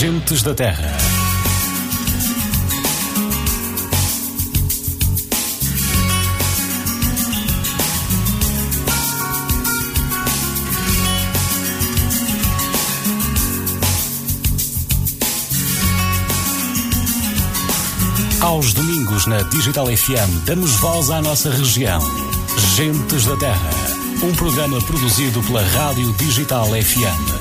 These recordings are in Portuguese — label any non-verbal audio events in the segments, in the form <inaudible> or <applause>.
Gentes da Terra. Aos domingos na Digital FM damos voz à nossa região. Gentes da Terra. Um programa produzido pela Rádio Digital FM.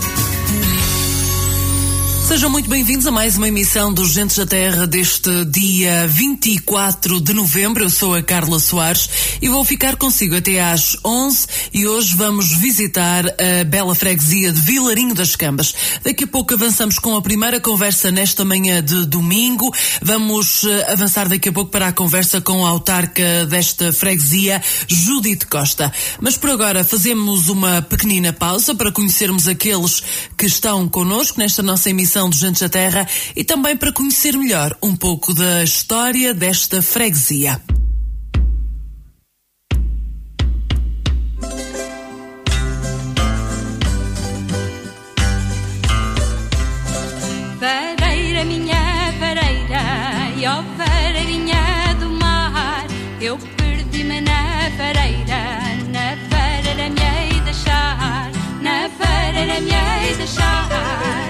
Sejam muito bem-vindos a mais uma emissão dos Gentes da Terra deste dia 24 de novembro. Eu sou a Carla Soares e vou ficar consigo até às 11 e hoje vamos visitar a bela freguesia de Vilarinho das Cambas. Daqui a pouco avançamos com a primeira conversa nesta manhã de domingo. Vamos uh, avançar daqui a pouco para a conversa com a autarca desta freguesia, Judite Costa. Mas por agora fazemos uma pequenina pausa para conhecermos aqueles que estão connosco nesta nossa emissão dos Gentes da Terra e também para conhecer melhor um pouco da história desta freguesia. Me hei deixar,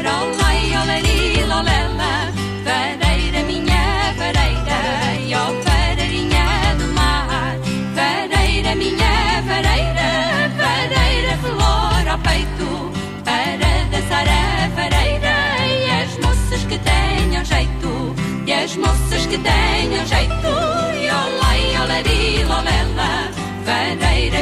olá olari, lolela, vareira, minha vareira, e ó vareirinha do mar, vareira, minha vareira, vareira, flor ao peito, para dançar a vareira, e as moças que tenham jeito, e as moças que tenham jeito, e olá, e olari, lolela, vareira,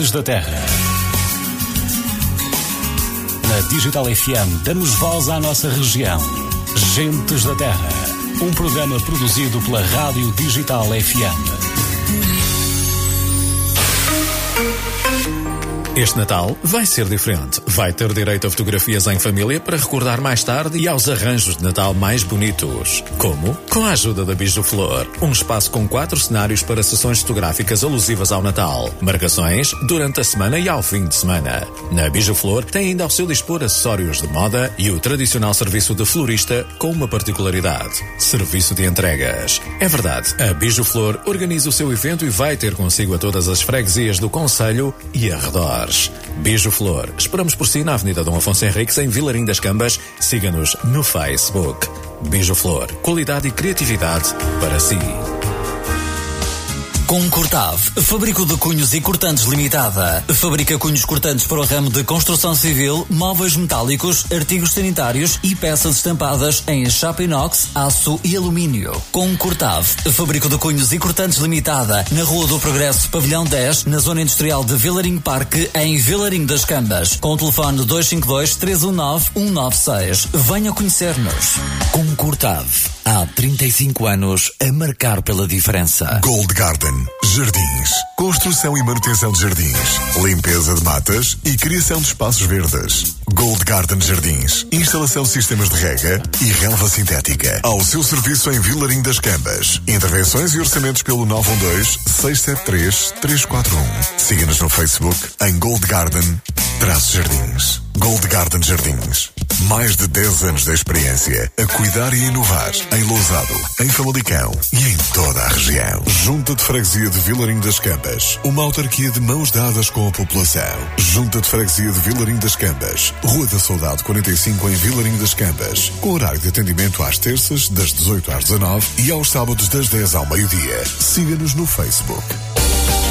Gentes da Terra. Na Digital FM damos voz à nossa região. Gentes da Terra. Um programa produzido pela Rádio Digital FM. Este Natal vai ser diferente. Vai ter direito a fotografias em família para recordar mais tarde e aos arranjos de Natal mais bonitos. Como? Com a ajuda da Biju Flor. Um espaço com quatro cenários para sessões fotográficas alusivas ao Natal. Marcações durante a semana e ao fim de semana. Na Biju Flor tem ainda ao seu dispor acessórios de moda e o tradicional serviço de florista com uma particularidade. Serviço de entregas. É verdade, a Biju Flor organiza o seu evento e vai ter consigo a todas as freguesias do Conselho e arredor. Beijo Flor. Esperamos por si na Avenida Dom Afonso Henriques, em Vilarim das Cambas. Siga-nos no Facebook. Beijo Flor. Qualidade e criatividade para si. Concordave, Fabrico de Cunhos e Cortantes Limitada. Fabrica cunhos cortantes para o ramo de construção civil, móveis metálicos, artigos sanitários e peças estampadas em chapa inox, aço e alumínio. Concordave, Fabrico de Cunhos e Cortantes Limitada, na Rua do Progresso, Pavilhão 10, na Zona Industrial de Vilarim Parque, em Vilarim das Cambas. Com o telefone 252-319-196. Venha conhecer-nos. Concordave, há 35 anos a marcar pela diferença. Gold Garden Jardins. Construção e manutenção de jardins. Limpeza de matas e criação de espaços verdes. Gold Garden Jardins. Instalação de sistemas de rega e relva sintética. Ao seu serviço em Vilarim das Cambas. Intervenções e orçamentos pelo 912-673-341. Siga-nos no Facebook em Gold Garden Jardins. Gold Garden Jardins. Mais de 10 anos de experiência a cuidar e inovar em Lousado, em Famalicão e em toda a região. Junta de Freguesia de Vilarim das Cambas. Uma autarquia de mãos dadas com a população. Junta de Freguesia de Vilarim das Cambas. Rua da Saudade 45 em Vilarim das Cambas. Com horário de atendimento às terças, das 18 às 19 e aos sábados das 10 ao meio-dia. Siga-nos no Facebook.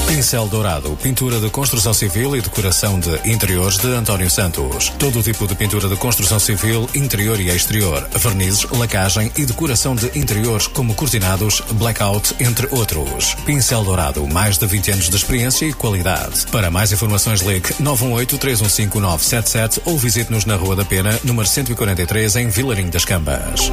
Pincel Dourado, pintura de construção civil e decoração de interiores de António Santos. Todo o tipo de pintura de construção civil, interior e exterior, vernizes, lacagem e decoração de interiores como cortinados, blackout, entre outros. Pincel Dourado, mais de 20 anos de experiência e qualidade. Para mais informações ligue 918-315-977 ou visite-nos na Rua da Pena, número 143, em Vilarim das Cambas.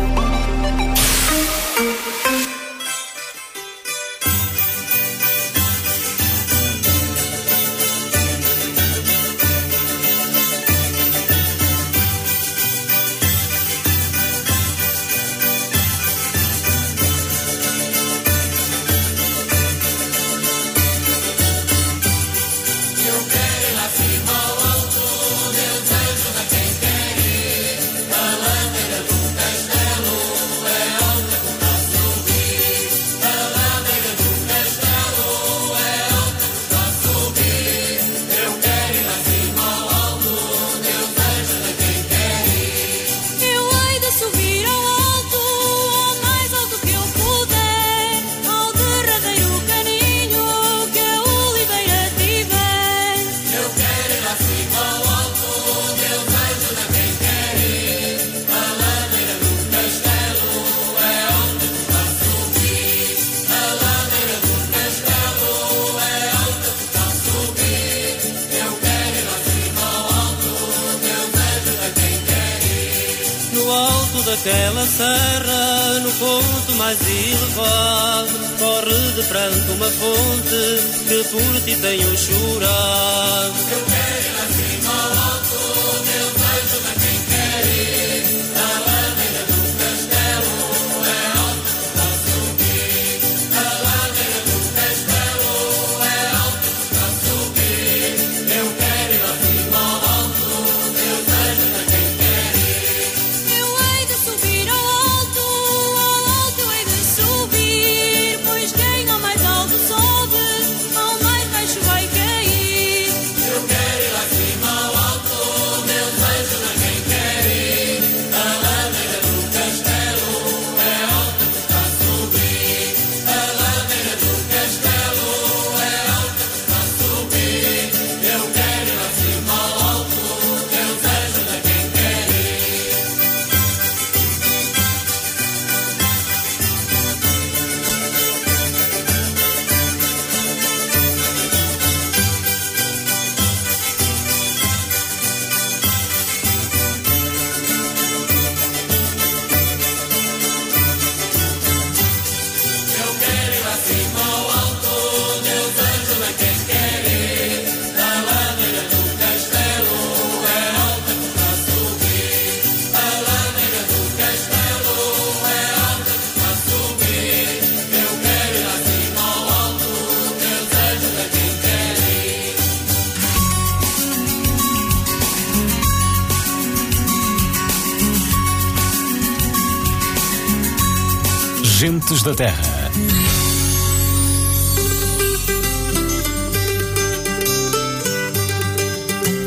Da Terra.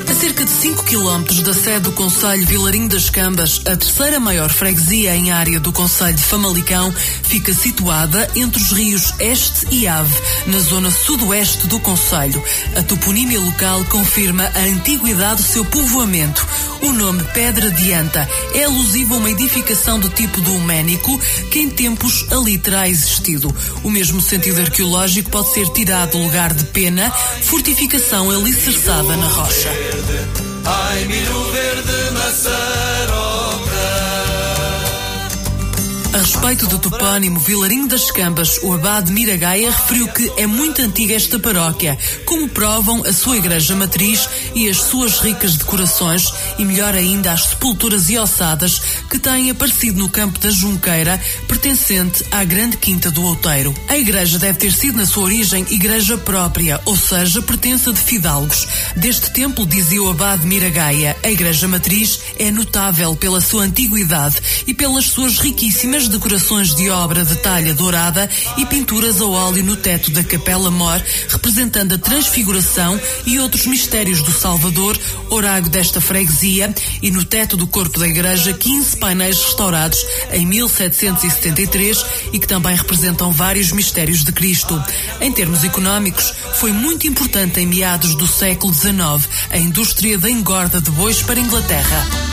A cerca de 5 km da sede do Conselho Vilarinho das Cambas, a terceira maior freguesia em área do Conselho de Famalicão, fica situada entre os rios Este e Ave, na zona sudoeste do Conselho. A toponímia local confirma a antiguidade do seu povoamento. O nome Pedra de Anta é alusivo a uma edificação do tipo do Huménico que em tempos ali terá existido. O mesmo sentido arqueológico pode ser tirado do lugar de pena, fortificação alicerçada na rocha. Ai, milho verde, maçaroca. A respeito do topónimo Vilarinho das Cambas, o abade Miragaia referiu que é muito antiga esta paróquia, como provam a sua igreja matriz e as suas ricas decorações e melhor ainda as sepulturas e ossadas que têm aparecido no campo da Junqueira, pertencente à Grande Quinta do Outeiro. A igreja deve ter sido na sua origem igreja própria, ou seja, pertença de fidalgos. Deste templo, dizia o abade Miragaia, a igreja matriz é notável pela sua antiguidade e pelas suas riquíssimas decorações de obra de talha dourada e pinturas a óleo no teto da Capela Mor, representando a transfiguração e outros mistérios do Salvador, orago desta freguesia, e no teto do corpo da igreja 15 painéis restaurados em 1773 e que também representam vários mistérios de Cristo. Em termos económicos, foi muito importante em meados do século XIX a indústria da engorda de bois para a Inglaterra.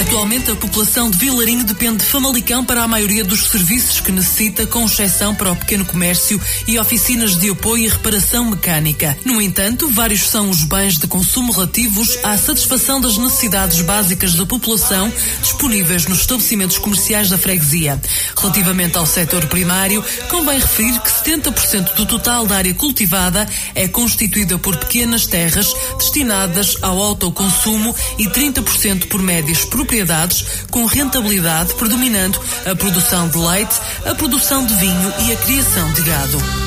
Atualmente, a população de Vilarinho depende de Famalicão para a maioria dos serviços que necessita, com exceção para o pequeno comércio e oficinas de apoio e reparação mecânica. No entanto, vários são os bens de consumo relativos à satisfação das necessidades básicas da população disponíveis nos estabelecimentos comerciais da freguesia. Relativamente ao setor primário, convém referir que 70% do total da área cultivada é constituída por pequenas terras destinadas ao autoconsumo e 30% por médias propriedades com rentabilidade predominando a produção de leite, a produção de vinho e a criação de gado.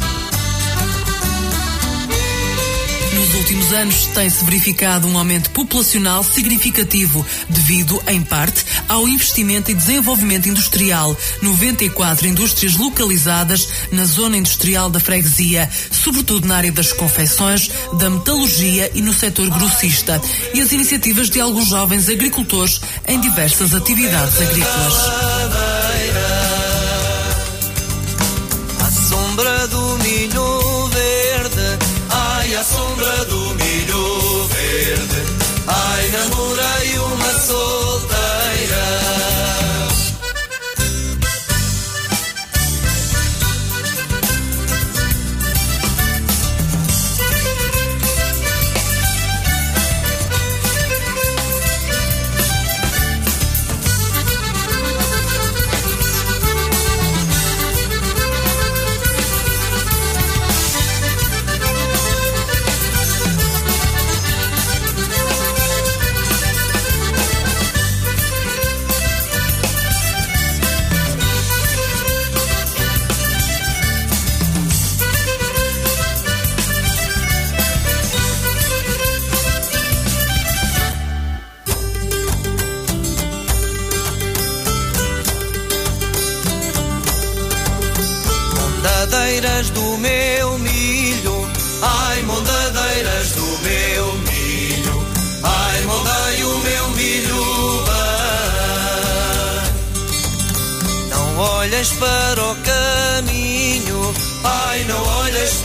Nos últimos anos tem-se verificado um aumento populacional significativo devido, em parte, ao investimento e desenvolvimento industrial. 94 indústrias localizadas na zona industrial da freguesia, sobretudo na área das confecções, da metalurgia e no setor grossista, e as iniciativas de alguns jovens agricultores em diversas atividades agrícolas. So.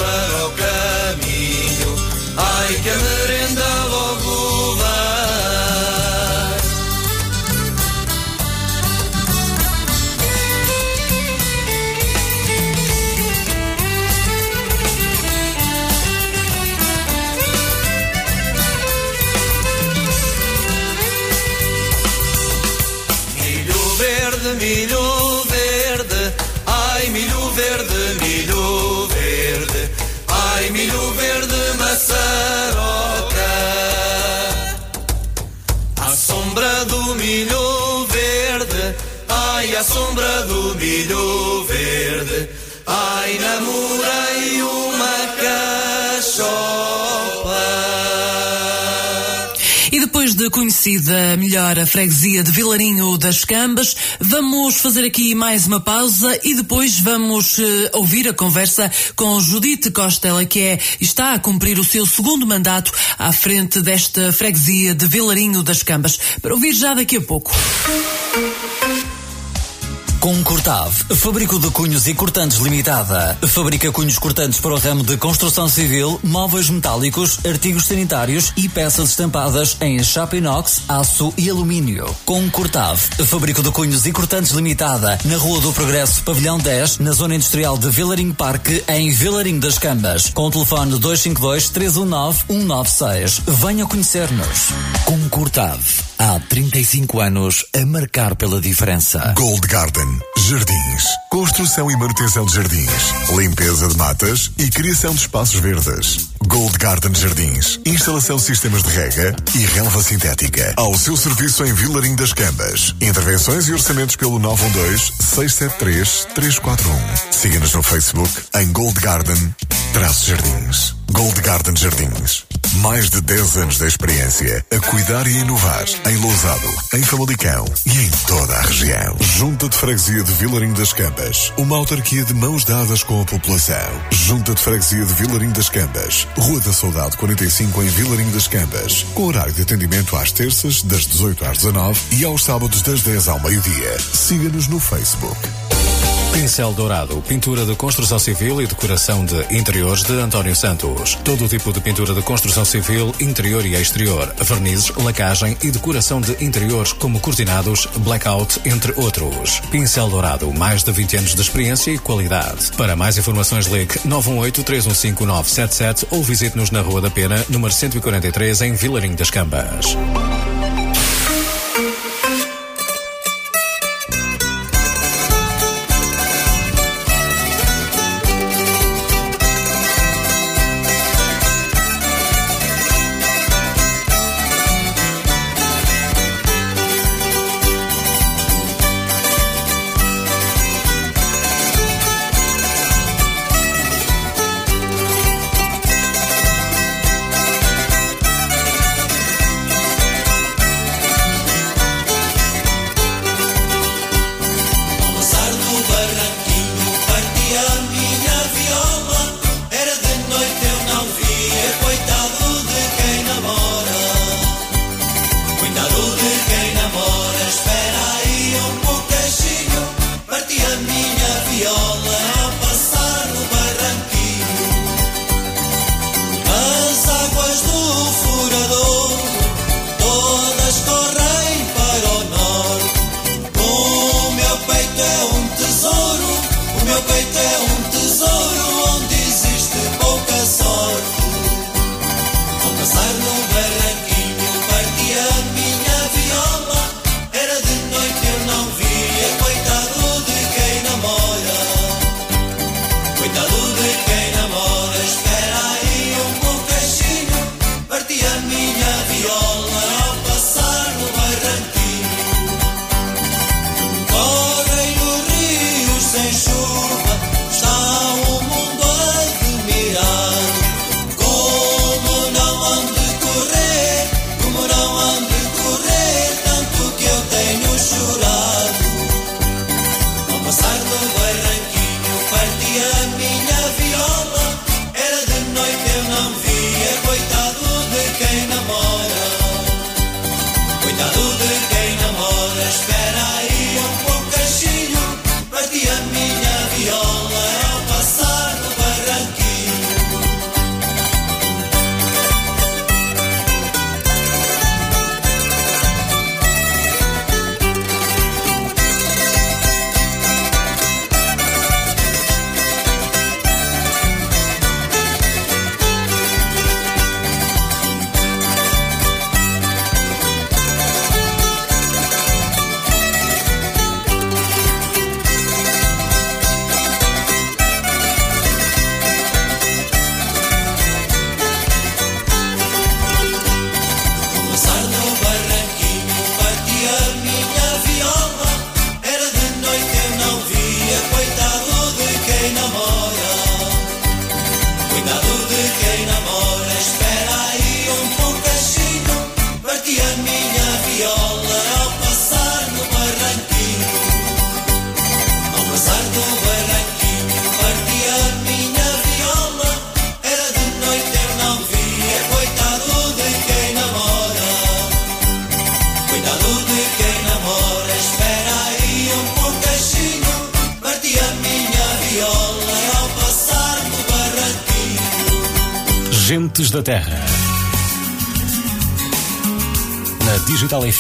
But conhecida melhor a freguesia de Vilarinho das Cambas, vamos fazer aqui mais uma pausa e depois vamos uh, ouvir a conversa com Judite Costa, ela que é, está a cumprir o seu segundo mandato à frente desta freguesia de Vilarinho das Cambas. Para ouvir já daqui a pouco. Concurtave, Fabrico de Cunhos e Cortantes Limitada. Fabrica cunhos cortantes para o ramo de construção civil, móveis metálicos, artigos sanitários e peças estampadas em chapa inox, aço e alumínio. Concurtave, Fabrico de Cunhos e Cortantes Limitada, na Rua do Progresso, Pavilhão 10, na Zona Industrial de Vilarinho Parque, em Vilarinho das Cambas. Com o telefone 252-319-196. Venha conhecer-nos. Concurtave. Há 35 anos a marcar pela diferença. Gold Garden Jardins. Construção e manutenção de jardins. Limpeza de matas e criação de espaços verdes. Gold Garden Jardins. Instalação de sistemas de rega e relva sintética. Ao seu serviço em Vilarim das Cambas. Intervenções e orçamentos pelo 912-673-341. Siga-nos no Facebook em Gold Garden Jardins. Gold Garden Jardins. Mais de 10 anos de experiência a cuidar e inovar em Lousado, em Famalicão e em toda a região. Junta de Freguesia de Vilarinho das Cambas. Uma autarquia de mãos dadas com a população. Junta de Freguesia de Vilarinho das Cambas. Rua da Saudade 45 em Vilarinho das Cambas. Com horário de atendimento às terças, das 18 às 19 e aos sábados das 10 ao meio-dia. Siga-nos no Facebook. Pincel Dourado, pintura de construção civil e decoração de interiores de António Santos. Todo tipo de pintura de construção civil, interior e exterior, vernizes, lacagem e decoração de interiores como cortinados, blackout, entre outros. Pincel Dourado, mais de 20 anos de experiência e qualidade. Para mais informações ligue 918-315-977 ou visite-nos na Rua da Pena, número 143, em Vilarinho das Cambas.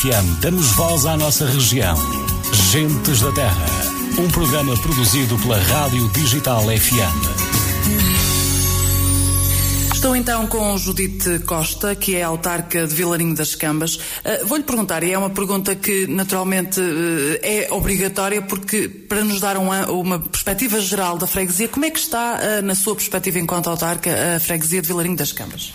FM damos voz à nossa região. Gentes da Terra. Um programa produzido pela Rádio Digital FM. Estou então com Judite Costa, que é autarca de Vilarinho das Cambas. Uh, Vou-lhe perguntar, e é uma pergunta que naturalmente uh, é obrigatória, porque para nos dar uma, uma, perspectiva geral da freguesia, como é que está, uh, na sua perspectiva enquanto autarca, a freguesia de Vilarinho das Cambas?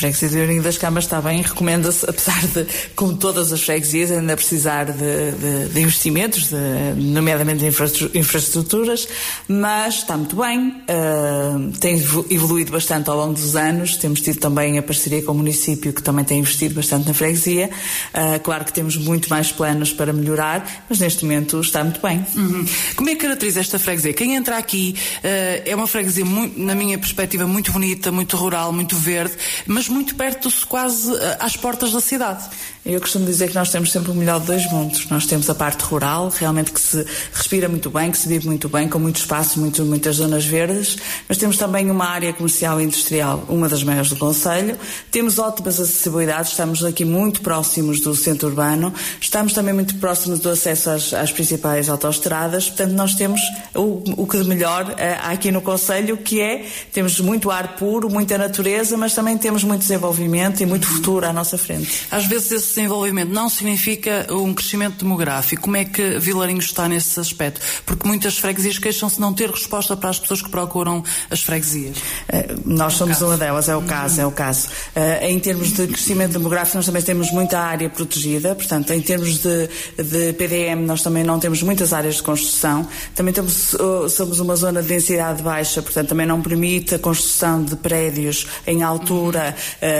Freguesia de Ourinho das Câmaras está bem, recomenda-se, apesar de, como todas as freguesias, ainda precisar de, de, de investimentos, de, nomeadamente de infraestruturas, mas está muito bem, uh, tem evoluído bastante ao longo dos anos, temos tido também a parceria com o município, que também tem investido bastante na freguesia. Uh, claro que temos muito mais planos para melhorar, mas neste momento está muito bem. Uhum. Como é que caracteriza esta freguesia? Quem entra aqui uh, é uma freguesia, muito, na minha perspectiva, muito bonita, muito rural, muito verde, mas muito perto, quase eh, às portas da cidade. Eu costumo dizer que nós temos sempre o melhor de dois mundos. Nós temos a parte rural, realmente que se respira muito bem, que se vive muito bem, com muito espaço, muito, muitas zonas verdes, mas temos também uma área comercial e industrial, uma das maiores do Conselho. Temos ótimas acessibilidades, estamos aqui muito próximos do centro urbano, estamos também muito próximos do acesso às, às principais autoestradas, portanto nós temos o, o que de melhor uh, aqui no Conselho, que é, temos muito ar puro, muita natureza, mas também temos muito desenvolvimento e muito futuro à nossa frente. Às vezes esse desenvolvimento não significa um crescimento demográfico. Como é que Vilarinho está nesse aspecto? Porque muitas freguesias queixam-se de não ter resposta para as pessoas que procuram as freguesias. Uh, nós é somos caso. uma delas, é o caso, é o caso. Uh, em termos de crescimento demográfico, nós também temos muita área protegida, portanto, em termos de, de PDM, nós também não temos muitas áreas de construção. Também temos, uh, somos uma zona de densidade baixa, portanto, também não permite a construção de prédios em altura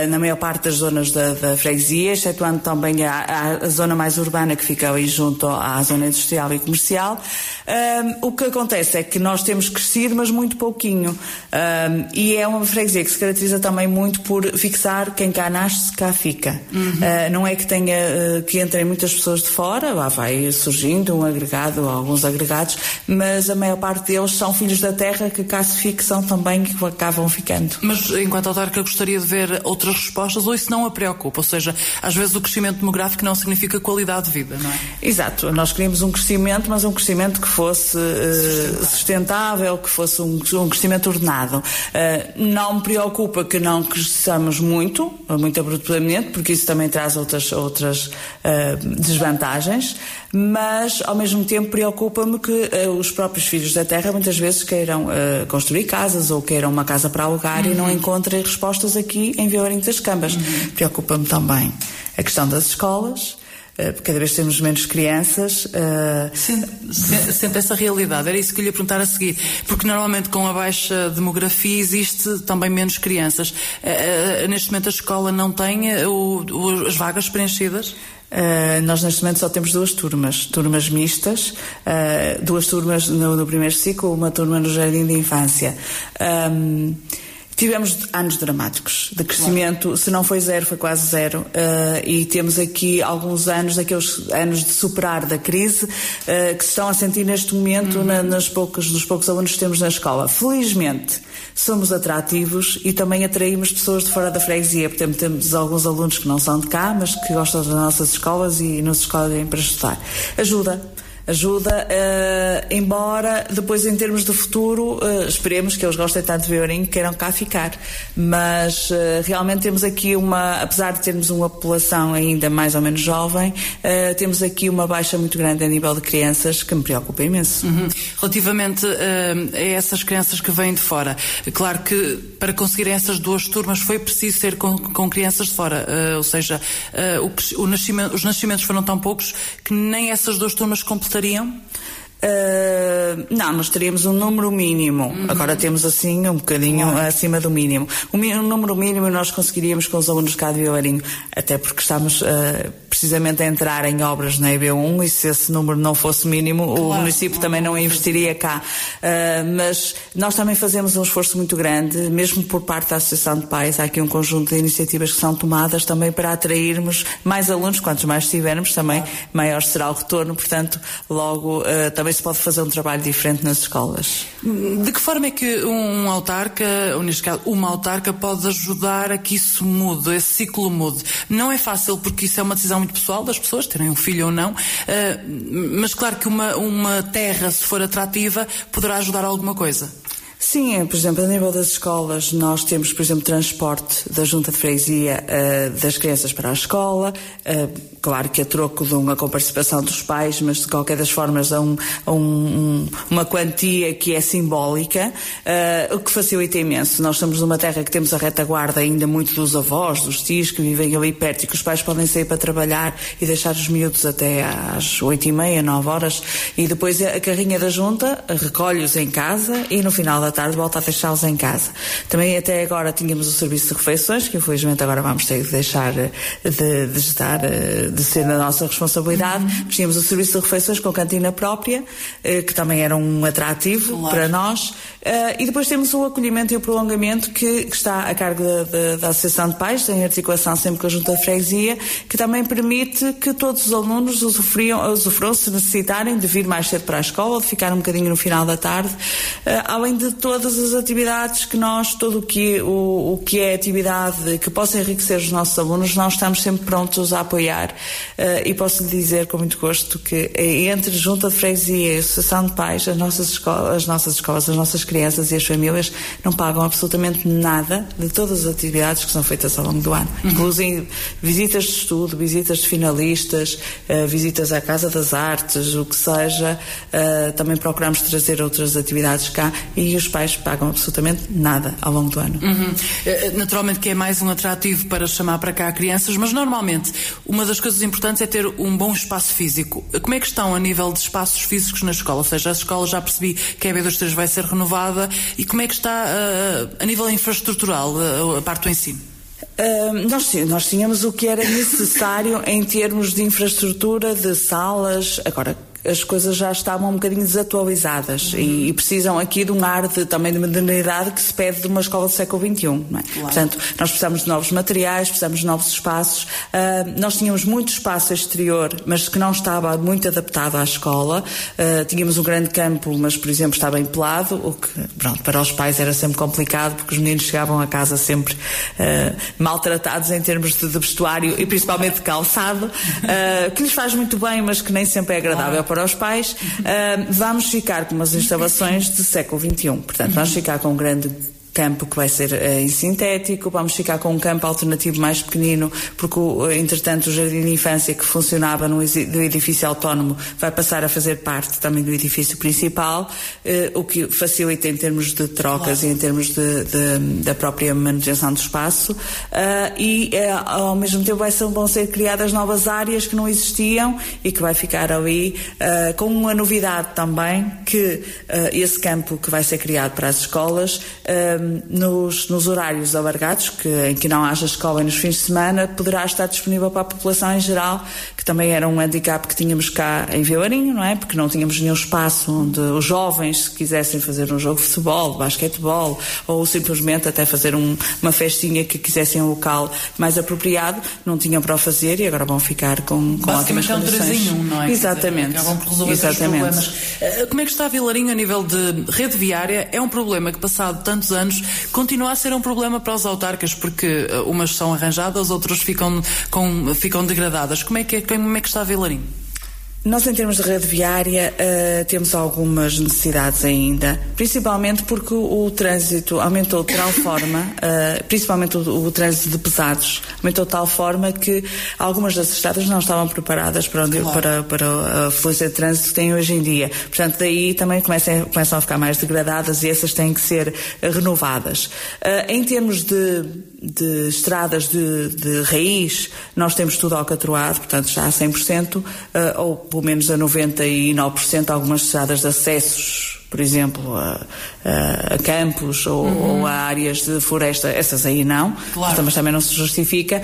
na maior parte das zonas da, da freguesia, excetuando também a, a, zona mais urbana que fica aí junto à zona industrial e comercial. Um, o que acontece é que nós temos crescido, mas muito pouquinho. Um, e é uma freguesia que se caracteriza também muito por fixar quem cá nasce, cá fica. Uhum. Uh, não é que tenha uh, que entrem muitas pessoas de fora, lá vai surgindo um agregado, alguns agregados, mas a maior parte deles são filhos da terra que cá se fixam também que acabam ficando. Mas enquanto autarca gostaria de ver outras respostas ou isso não a preocupa? Ou seja, às vezes o crescimento demográfico não significa qualidade de vida, não é? Exato. Nós queríamos um crescimento, mas um crescimento que fosse uh, sustentável, que fosse um, um crescimento ordenado. Uh, não me preocupa que não cresçamos muito, muito abruptamente, porque isso também traz outras, outras uh, desvantagens, mas ao mesmo tempo preocupa-me que os próprios filhos da terra muitas vezes queiram construir casas ou queiram uma casa para alugar uhum. e não uhum. encontrem respostas aqui em Vilarinho das Cambas. Uhum. Preocupa-me também a questão das escolas, eh, cada vez temos menos crianças. Uh... Sente, sente, essa realidade, era isso que eu lhe ia perguntar a seguir, porque normalmente com a baixa demografia existe também menos crianças. Uh, uh, neste momento a escola não tem as vagas preenchidas? Uh, nós neste momento só temos duas turmas, turmas mistas, uh, duas turmas no, no, primeiro ciclo, uma turma no jardim de infância. Um, Tivemos anos dramáticos de crescimento, claro. se não foi zero, foi quase zero, uh, e temos aqui alguns anos, daqueles anos de superar da crise, uh, que se estão a sentir neste momento uhum. na, nas poucas, nos poucos alunos que temos na escola. Felizmente, somos atrativos e também atraímos pessoas de fora da freguesia, portanto, temos alguns alunos que não são de cá, mas que gostam das nossas escolas e nos escolhem para estudar. Ajuda ajuda, uh, embora depois em termos de futuro uh, esperemos que eles gostem tanto de que queiram cá ficar. Mas uh, realmente temos aqui uma, apesar de termos uma população ainda mais ou menos jovem, temos aqui uma baixa muito grande a nível de crianças que me preocupa imenso. Uhum. Relativamente a essas crianças que vêm de fora, claro que para conseguirem essas duas turmas foi preciso ser com, com crianças de fora, ou seja, o, o nascimento, os nascimentos foram tão poucos que nem essas duas turmas completariam gostariam? Uh, não, nós teríamos um número mínimo. Uhum. Agora temos assim um bocadinho claro. acima do mínimo. O, um número mínimo nós conseguiríamos com os alunos cá de Vilarinho, até porque estamos uh, precisamente a entrar em obras na EB1 e se esse número não fosse mínimo, claro. o município também não investiria cá. Uh, mas nós também fazemos um esforço muito grande, mesmo por parte da Associação de Pais. Há aqui um conjunto de iniciativas que são tomadas também para atrairmos mais alunos. Quantos mais tivermos, também maior será o retorno. Portanto, logo também também se pode fazer um trabalho diferente nas escolas. De que forma é que um autarca, ou neste caso uma autarca, pode ajudar a que isso mude, esse ciclo mude? Não é fácil porque isso é uma decisão muito pessoal das pessoas, terem um filho ou não, mas claro que uma, uma terra, se for atrativa, poderá ajudar alguma coisa. Sim, por exemplo, a nível das escolas, nós temos, por exemplo, transporte da Junta de Freguesia uh, das crianças para a escola, uh, claro que a troco de uma participação dos pais, mas de qualquer das formas a, um, um, uma quantia que é simbólica, uh, o que facilita imenso. Nós estamos numa terra que temos a retaguarda ainda muito dos avós, dos tios que vivem ali perto e que os pais podem sair para trabalhar e deixar os miúdos até às oito e meia, nove horas, e depois a carrinha da Junta recolhe-os em casa e no final da da tarde volta a deixá-los em casa. Também até agora tínhamos o serviço de refeições, que infelizmente agora vamos ter de deixar de, de estar, de ser na nossa responsabilidade. Uhum. Tínhamos o serviço de refeições com cantina própria, eh, que também era um atrativo claro. para nós. E depois temos o acolhimento e o prolongamento que, que está a cargo da, da, da, Associação de Pais, em articulação sempre com a Junta de Freguesia, que também permite que todos os alunos usufruam, usufruam se necessitarem de vir mais cedo para a escola, de ficar um bocadinho no final da tarde, além de todas as atividades que nós, todo o que, o, o que é atividade que possa enriquecer os nossos alunos, nós estamos sempre prontos a apoiar. Uh, e posso lhe dizer com muito gosto que entre Junta de Freguesia e a Associação de Pais, as nossas escolas, as nossas, escolas, as nossas crianças e as famílias não pagam absolutamente nada de todas as atividades que são feitas ao longo do ano. Uhum. Inclusive visitas de estudo, visitas de finalistas, uh, visitas à Casa das Artes, o que seja. Uh, também procuramos trazer outras atividades cá e os pais pagam absolutamente nada ao longo do ano. Uhum. Eh, naturalmente que é mais um atrativo para chamar para cá crianças, mas normalmente uma das coisas importantes é ter um bom espaço físico. Como é que estão a nível de espaços físicos na escola? Ou seja, a escola já percebi que a B23 vai ser renovada e como é que está uh, a nível infraestrutural a parte do ensino? Uh, nós, nós tínhamos o que era necessário em termos de infraestrutura, de salas. Agora, as coisas já estavam um bocadinho desatualizadas uhum. e, e, precisam aqui de um ar de, também de modernidade que se pede de uma escola do século XXI. Não é? Claro. Portanto, nós precisamos de novos materiais, precisamos de novos espaços. Uh, nós tínhamos muito espaço exterior, mas que não estava muito adaptado à escola. Uh, tínhamos um grande campo, mas, por exemplo, estava empelado, o que, pronto, para os pais era sempre complicado, porque os meninos chegavam a casa sempre uh, maltratados em termos de, de, vestuário e principalmente de calçado, que lhes faz muito bem, mas que nem sempre é agradável para os pais, uh, vamos ficar com umas instalações do século XXI. Portanto, vamos ficar com um grande campo que vai ser uh, em sintético, vamos ficar com um campo alternativo mais pequenino, porque entretanto o jardim de infância que funcionava no, no edifício autónomo vai passar a fazer parte também do edifício principal, uh, o que facilita em termos de trocas claro. e em termos de, de, da própria manutenção do espaço, uh, e ao mesmo tempo vai ser, vão ser criadas novas áreas que não existiam e que vai ficar ali com uma novidade também, que esse campo que vai ser criado para as escolas nos, nos horários alargados, que, em que não haja escola nos fins de semana, poderá estar disponível para a população em geral, que também era um handicap que tínhamos cá em Vilarinho, não é? Porque não tínhamos nenhum espaço onde os jovens, se quisessem fazer um jogo de futebol, de basquetebol, ou simplesmente até fazer um, uma festinha que quisessem um local mais apropriado, não tinham para o fazer e agora vão ficar com, com ótimas é um condições. Um, não é? Exatamente. Acabam por resolver Exatamente. problemas. Eh, como é que está Vilarinho a nível de rede viária? É um problema que, passado tantos anos, anos, continua a ser um problema para os autarcas, porque uh, umas são arranjadas, outras ficam, com, ficam degradadas. Como é que, é, como é que está a Vilarim? Nós, em termos de rede viária, uh, temos algumas necessidades ainda, principalmente porque o, o trânsito aumentou de tal forma, uh, <laughs> principalmente o, o, trânsito de pesados, aumentou de tal forma que algumas das estradas não estavam preparadas para, onde, claro. para, para a fluência de trânsito que têm hoje em dia. Portanto, daí também começam, começam a ficar mais degradadas e essas têm que ser renovadas. Uh, em termos de, de estradas de, de, raiz, nós temos tudo alcatroado, portanto já a 100%, uh, ou pelo menos a 99% algumas estradas de acessos, por exemplo, a, a, campos ou, uhum. ou, a áreas de floresta, essas aí não, claro. mas também não se justifica.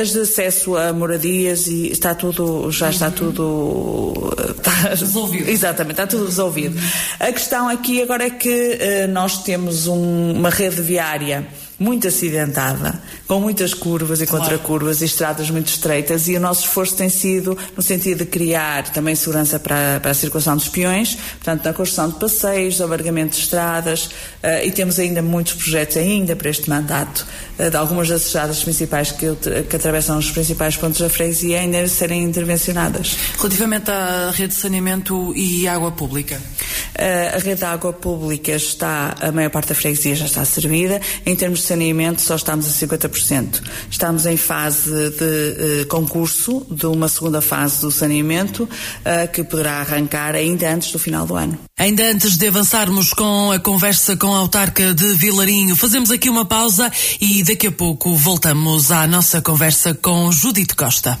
As de acesso a moradias e está tudo, já está uhum. tudo está, resolvido. Exatamente, está tudo resolvido. Uhum. A questão aqui agora é que uh, nós temos um, uma rede viária muito acidentada, com muitas curvas e Claro. contracurvas e estradas muito estreitas e o nosso esforço tem sido no sentido de criar também segurança para, para a circulação dos peões, portanto na construção de passeios, alargamento de estradas eh, e temos ainda muitos projetos ainda para este mandato eh, de algumas das estradas principais que, que atravessam os principais pontos da freguesia ainda serem intervencionadas. Relativamente à rede de saneamento e água pública. Eh, a rede de água pública está, a maior parte da freguesia já está servida. Em termos de saneamento, só estamos a 50%. Estamos em fase de eh, concurso de uma segunda fase do saneamento eh, que poderá arrancar ainda antes do final do ano. Ainda antes de avançarmos com a conversa com a autarca de Vilarinho, fazemos aqui uma pausa e daqui a pouco voltamos à nossa conversa com Judite Costa.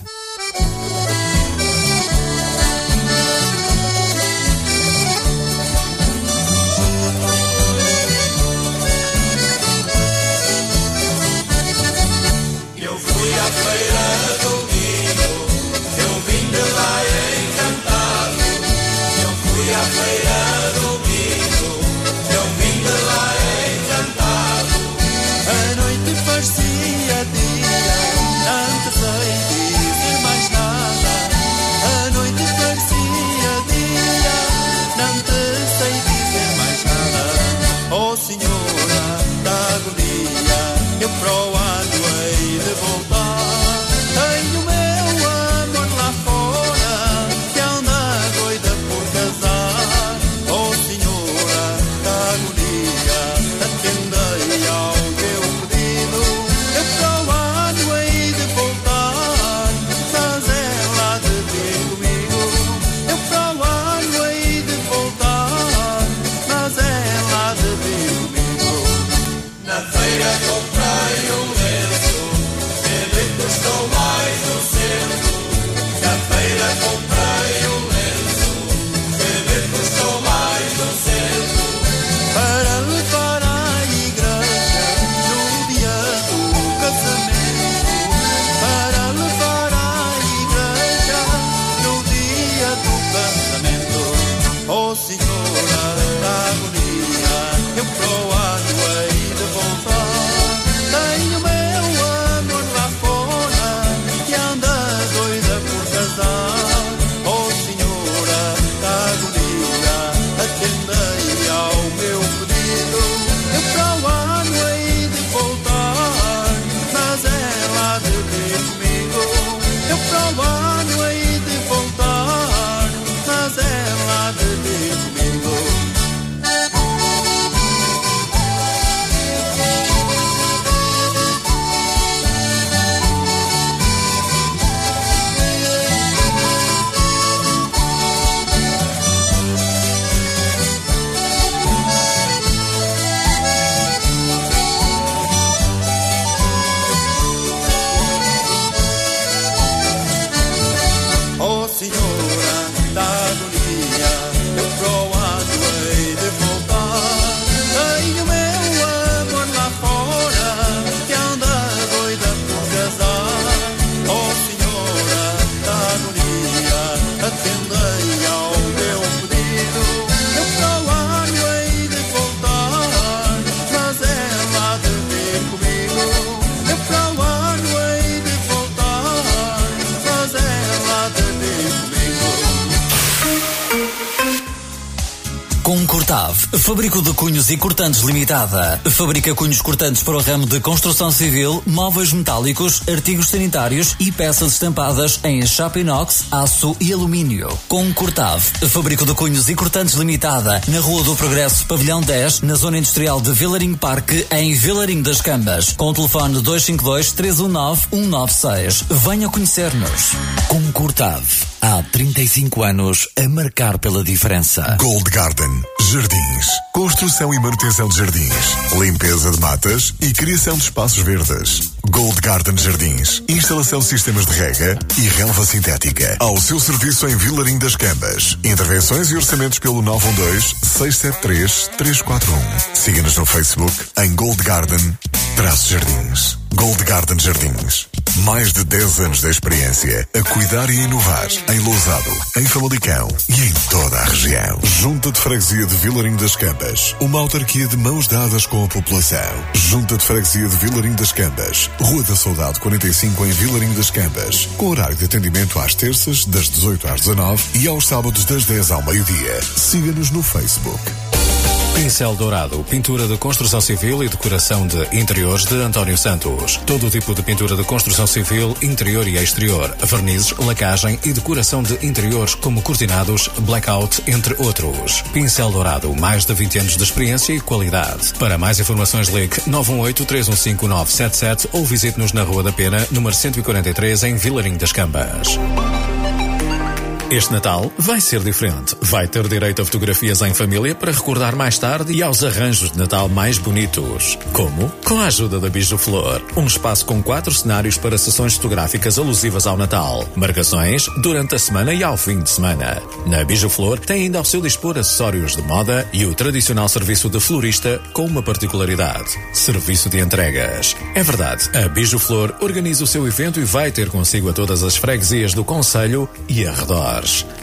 Fábrica de Cunhos e Cortantes Limitada. Fabrica cunhos cortantes para o ramo de construção civil, móveis metálicos, artigos sanitários e peças estampadas em chapa inox, aço e alumínio. Concordave, Fábrica de Cunhos e Cortantes Limitada, na Rua do Progresso, Pavilhão 10, na Zona Industrial de Vilarinho Parque, em Vilarinho das Cambas. Com o telefone 252-319-196. Venha conhecer-nos. Concordave. Há 35 anos a marcar pela diferença. Gold Garden Jardins. Construção e manutenção de jardins. Limpeza de matas e criação de espaços verdes. Gold Garden Jardins. Instalação de sistemas de rega e relva sintética. Ao seu serviço em Vilarim das Cambas. Intervenções e orçamentos pelo 912-673-341. Siga-nos no Facebook em Gold Garden Jardins. Gold Garden Jardins. Mais de 10 anos de experiência a cuidar e inovar em Lousado, em Famalicão e em toda a região. Junta de Freguesia de Vilarinho das Cambas, uma autarquia de mãos dadas com a população. Junta de Freguesia de Vilarinho das Cambas, Rua da Saudade 45 em Vilarinho das Cambas, com horário de atendimento às terças das 18 às 19 e aos sábados das 10 ao meio-dia. Siga-nos no Facebook. Pincel Dourado, pintura de construção civil e decoração de interiores de António Santos. Todo tipo de pintura de construção civil, interior e exterior, vernizes, lacagem e decoração de interiores como cortinados, blackout, entre outros. Pincel Dourado, mais de 20 anos de experiência e qualidade. Para mais informações ligue 918-315-977 ou visite-nos na Rua da Pena, número 143, em Vilarinho das Cambas. Este Natal vai ser diferente. Vai ter direito a fotografias em família para recordar mais tarde e aos arranjos de Natal mais bonitos. Como? Com a ajuda da Biju Flor. Um espaço com quatro cenários para sessões fotográficas alusivas ao Natal. Marcações durante a semana e ao fim de semana. Na Biju Flor tem ainda ao seu dispor acessórios de moda e o tradicional serviço de florista com uma particularidade. Serviço de entregas. É verdade, a Biju Flor organiza o seu evento e vai ter consigo a todas as freguesias do Conselho e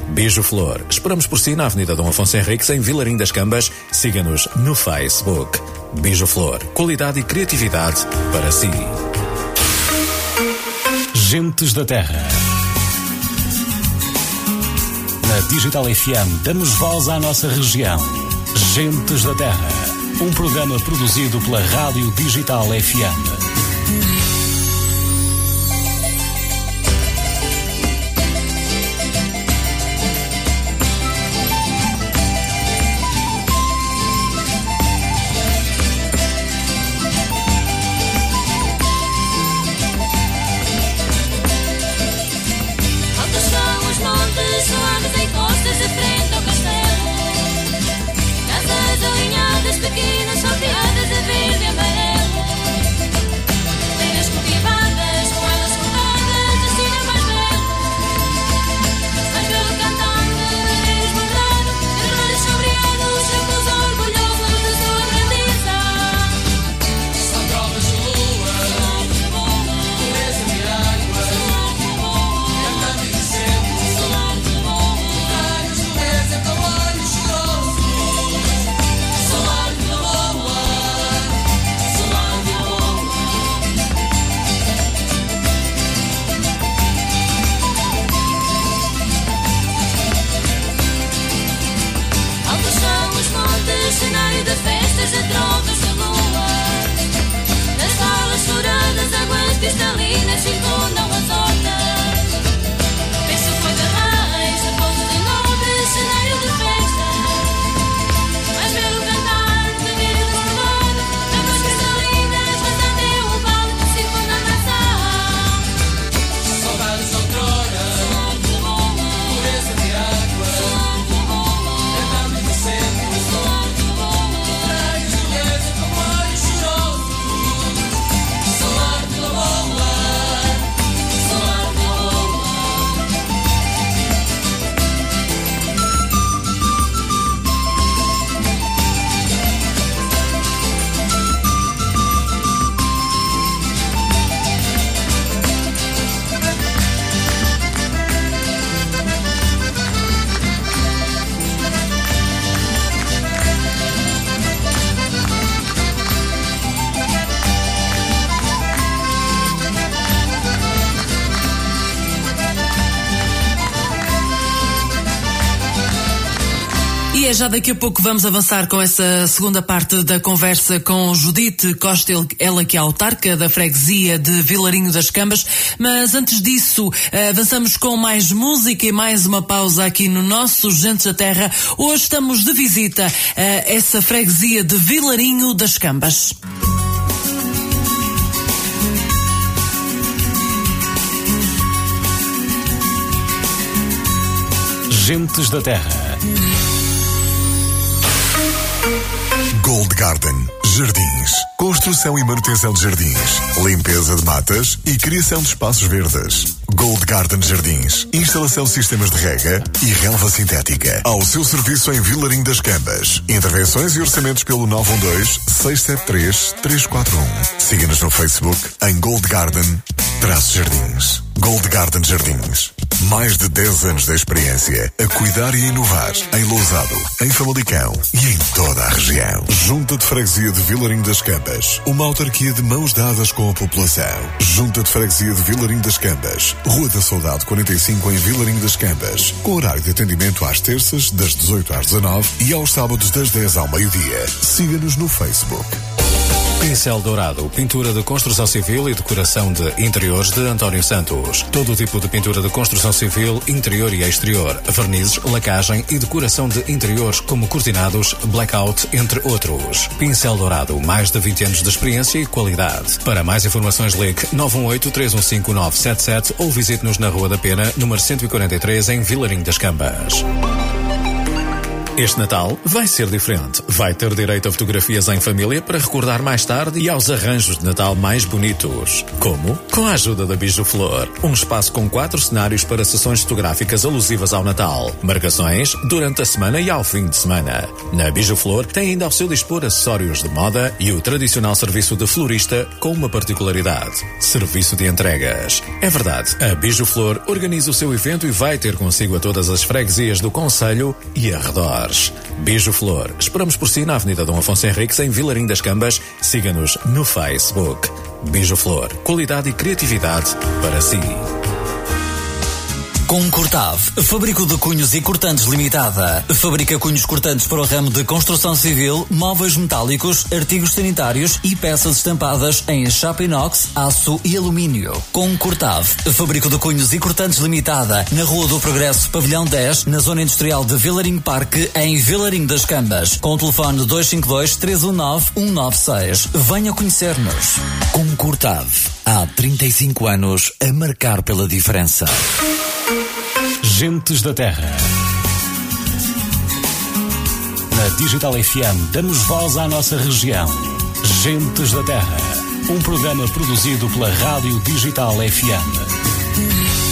Beijo Flor. Esperamos por si na Avenida Dom Afonso Henriques, em Vilarim das Cambas. Siga-nos no Facebook. Beijo Flor. Qualidade e criatividade para si. Gentes da Terra. Na Digital FM damos voz à nossa região. Gentes da Terra. Um programa produzido pela Rádio Digital FM. Já daqui a pouco vamos avançar com essa segunda parte da conversa com Judite Costa, ela que é autarca da freguesia de Vilarinho das Cambas. Mas antes disso, eh, avançamos com mais música e mais uma pausa aqui no nosso Gentes da Terra. Hoje estamos de visita a essa freguesia de Vilarinho das Cambas. Gentes da Terra. Gold Garden Jardins. Construção e manutenção de jardins. Limpeza de matas e criação de espaços verdes. Gold Garden Jardins. Instalação de sistemas de rega e relva sintética. Ao seu serviço em Vilarim das Cambas. Intervenções e orçamentos pelo 912-673-341. Siga-nos no Facebook em Gold Garden Jardins. Gold Garden Jardins. Mais de 10 anos de experiência a cuidar e inovar em Lousado, em Famalicão e em toda a região. Junta de Freguesia de Vilarim das Cambas. Uma autarquia de mãos dadas com a população. Junta de Freguesia de Vilarim das Cambas. Rua da Saudade 45 em Vilarim das Cambas. Com horário de atendimento às terças, das 18 às 19 e aos sábados das 10 ao meio-dia. Siga-nos no Facebook. Pincel Dourado, pintura de construção civil e decoração de interiores de António Santos. Todo tipo de pintura de construção civil, interior e exterior, vernizes, lacagem e decoração de interiores como cortinados, blackout, entre outros. Pincel Dourado, mais de 20 anos de experiência e qualidade. Para mais informações ligue 918-315-977 ou visite-nos na Rua da Pena, número 143 em Vilarim das Cambas. Este Natal vai ser diferente. Vai ter direito a fotografias em família para recordar mais tarde e aos arranjos de Natal mais bonitos. Como? Com a ajuda da Biju Flor. Um espaço com quatro cenários para sessões fotográficas alusivas ao Natal. Marcações durante a semana e ao fim de semana. Na Biju Flor tem ainda ao seu dispor acessórios de moda e o tradicional serviço de florista com uma particularidade. Serviço de entregas. É verdade, a Biju Flor organiza o seu evento e vai ter consigo a todas as freguesias do Conselho e Beijo Flor. Esperamos por si na Avenida Dom Afonso Henriques, em Vilarim das Cambas. Siga-nos no Facebook. Beijo Flor. Qualidade e criatividade para si. Concordave, Fabrico de Cunhos e Cortantes Limitada. Fabrica cunhos cortantes para o ramo de construção civil, móveis metálicos, artigos sanitários e peças estampadas em chapa inox, aço e alumínio. Concordave, Fabrico de Cunhos e Cortantes Limitada, na Rua do Progresso, Pavilhão 10, na Zona Industrial de Vilarim Parque, em Vilarim das Cambas. Com o telefone 252-319-196. Venha conhecer-nos. Concordave, há 35 anos a marcar pela diferença. Gentes da Terra. Na Digital FM damos voz à nossa região. Gentes da Terra. Um programa produzido pela Rádio Digital FM.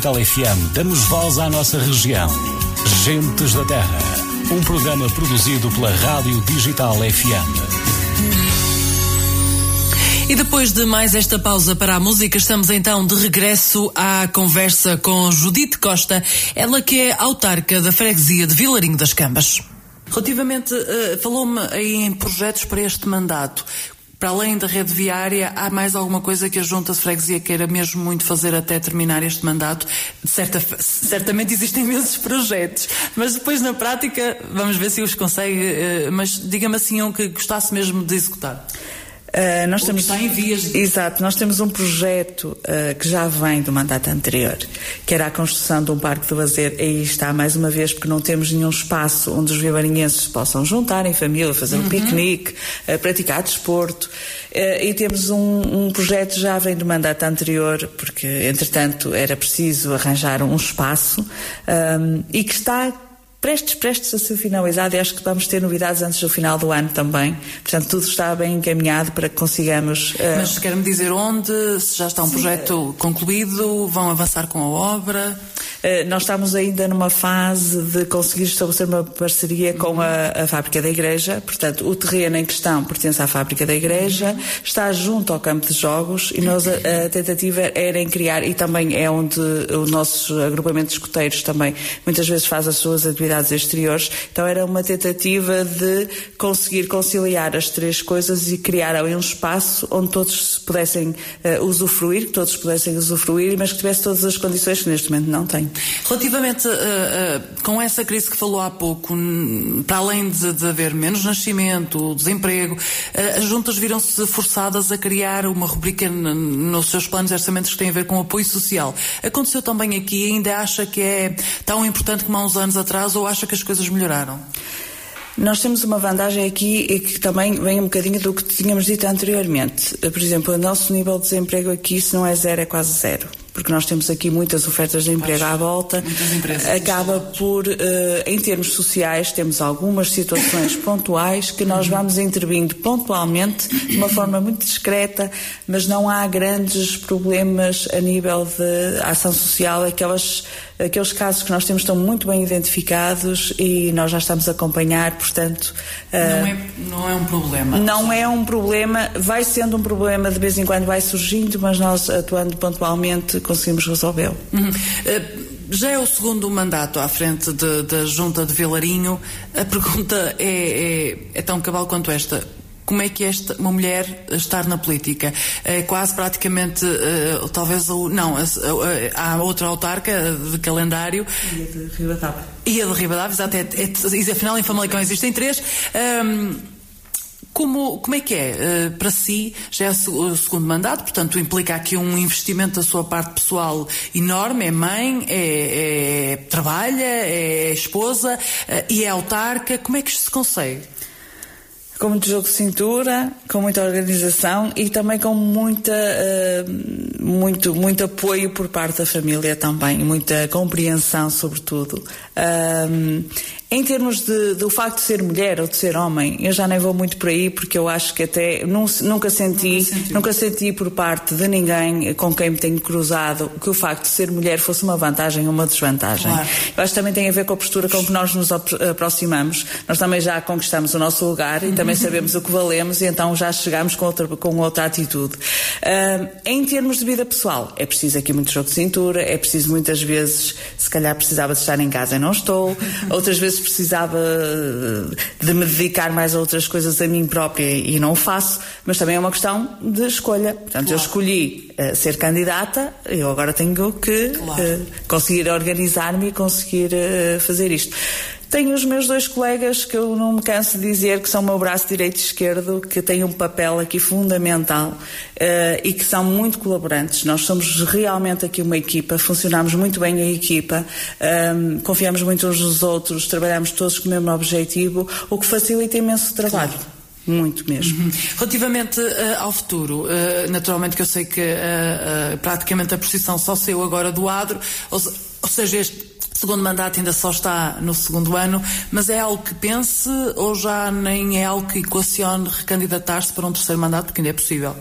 Digital FM damos voz à nossa região. Gentes da Terra. Um programa produzido pela Rádio Digital FM. E depois de mais esta pausa para a música, estamos então de regresso à conversa com Judite Costa, ela que é autarca da freguesia de Vilarinho das Cambas. Relativamente, eh, falou-me em projetos para este mandato. Para além da rede viária, há mais alguma coisa que a Junta de Freguesia queira mesmo muito fazer até terminar este mandato? Certa, certamente existem imensos projetos, mas depois na prática vamos ver se os consegue. eh, Mas diga-me assim um que gostasse mesmo de executar. Uh, nós temos, está em vias de- Exato, nós temos um projeto uh, que já vem do mandato anterior, que era a construção de um parque de lazer. Aí está, mais uma vez, porque não temos nenhum espaço onde os vivarinhenses se possam juntar em família, fazer um piquenique, uh, praticar desporto. E temos um, um projeto que já vem do mandato anterior, porque, entretanto, era preciso arranjar um espaço um, e que está prestes, prestes a ser finalizado e acho que vamos ter novidades antes do final do ano também. Portanto, tudo está bem encaminhado para que consigamos. eh, Mas quer-me dizer onde, se já está um projeto concluído, vão avançar com a obra? eh, nós estamos ainda numa fase de conseguir estabelecer uma parceria com a, a fábrica da igreja. Portanto, o terreno em questão pertence à fábrica da igreja, está junto ao campo de jogos e nós a, a tentativa era em criar, e também é onde o nosso agrupamento de escuteiros também muitas vezes faz as suas atividades exteriores. Então era uma tentativa de conseguir conciliar as três coisas e criar ali um espaço onde todos pudessem eh, usufruir, que todos pudessem usufruir, mas que tivesse todas as condições que neste momento não tem. Relativamente uh, uh, com essa crise que falou há pouco, para além de, de haver menos nascimento, desemprego, uh, as juntas viram-se forçadas a criar uma rubrica nos seus planos orçamentos que tem a ver com apoio social. Aconteceu também aqui, ainda acha que é tão importante como há uns anos atrás ou acha que as coisas melhoraram? Nós temos uma vantagem aqui e que também vem um bocadinho do que tínhamos dito anteriormente. Por exemplo, o nosso nível de desemprego aqui, se não é zero, é quase zero. porque nós temos aqui muitas ofertas de emprego à volta, acaba por, eh, em termos sociais, temos algumas situações <laughs> pontuais que nós vamos intervindo pontualmente, de uma forma muito discreta, mas não há grandes problemas a nível de ação social, aquelas aqueles casos que nós temos estão muito bem identificados e nós já estamos a acompanhar, portanto. Não, é, não é um problema. Não é um problema, vai sendo um problema, de vez em quando vai surgindo, mas nós atuando pontualmente conseguimos resolvê-lo. Uhum. Uh, já é o segundo mandato à frente da Junta de Vilarinho. A pergunta é, é, é tão cabal quanto esta como é que é esta, uma mulher estar na política. É quase praticamente, uh, talvez, o, não, uh, há outra autarca de calendário. E a de Ribadavia. E a de Ribadavia, exato. É, é, afinal, em Famalicão existem três. Um, como, como é que é uh, para si? Já é o segundo mandato, portanto implica aqui um investimento da sua parte pessoal enorme. É mãe, é, é trabalha, é esposa uh, e é autarca. Como é que isto se consegue? Com muito jogo de cintura, com muita organização e também com muita, uh, muito, muito apoio por parte da família também, muita compreensão sobretudo. Uh, em termos de, do facto de ser mulher ou de ser homem, eu já nem vou muito por aí porque eu acho que até nunca senti, nunca, nunca senti por parte de ninguém com quem me tenho cruzado que o facto de ser mulher fosse uma vantagem ou uma desvantagem. Claro. Eu acho que também tem a ver com a postura com que nós nos aproximamos. Nós também já conquistamos o nosso lugar e também sabemos o que valemos e então já chegamos com outra, com outra atitude. Uh, em termos de vida pessoal, é preciso aqui muito jogo de cintura, é preciso muitas vezes, se calhar precisava de estar em casa e não estou, outras vezes precisava de me dedicar mais a outras coisas a mim própria e não o faço, mas também é uma questão de escolha. Portanto, claro. eu escolhi uh, ser candidata, eu agora tenho que claro. uh, conseguir organizar-me e conseguir uh, fazer isto. Tenho os meus dois colegas que eu não me canso de dizer que são o meu braço direito e esquerdo, que têm um papel aqui fundamental uh, e que são muito colaborantes. Nós somos realmente aqui uma equipa, funcionamos muito bem a equipa, um, ehm, confiamos muito uns nos outros, trabalhamos todos com o mesmo objetivo, o que facilita imenso o trabalho. Claro. Muito mesmo. Uhum. Relativamente uh, ao futuro, uh, naturalmente que eu sei que uh, praticamente a precisão só saiu agora do adro, ou, ou seja, este segundo mandato ainda só está no segundo ano, mas é algo que pense ou já nem é algo que equacione recandidatar-se para um terceiro mandato, porque ainda é possível?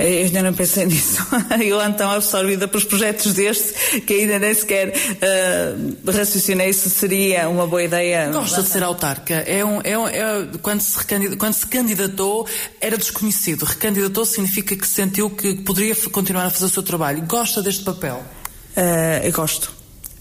Eu ainda não pensei <laughs> nisso. Eu ando tão absorvida pelos projetos deste que ainda nem sequer uh, raciocinei se seria uma boa ideia. Gosta de ser autarca. É um, é um, é, quando, se quando se candidatou era desconhecido. Recandidatou significa que sentiu que poderia continuar a fazer o seu trabalho. Gosta deste papel? Uh, eu gosto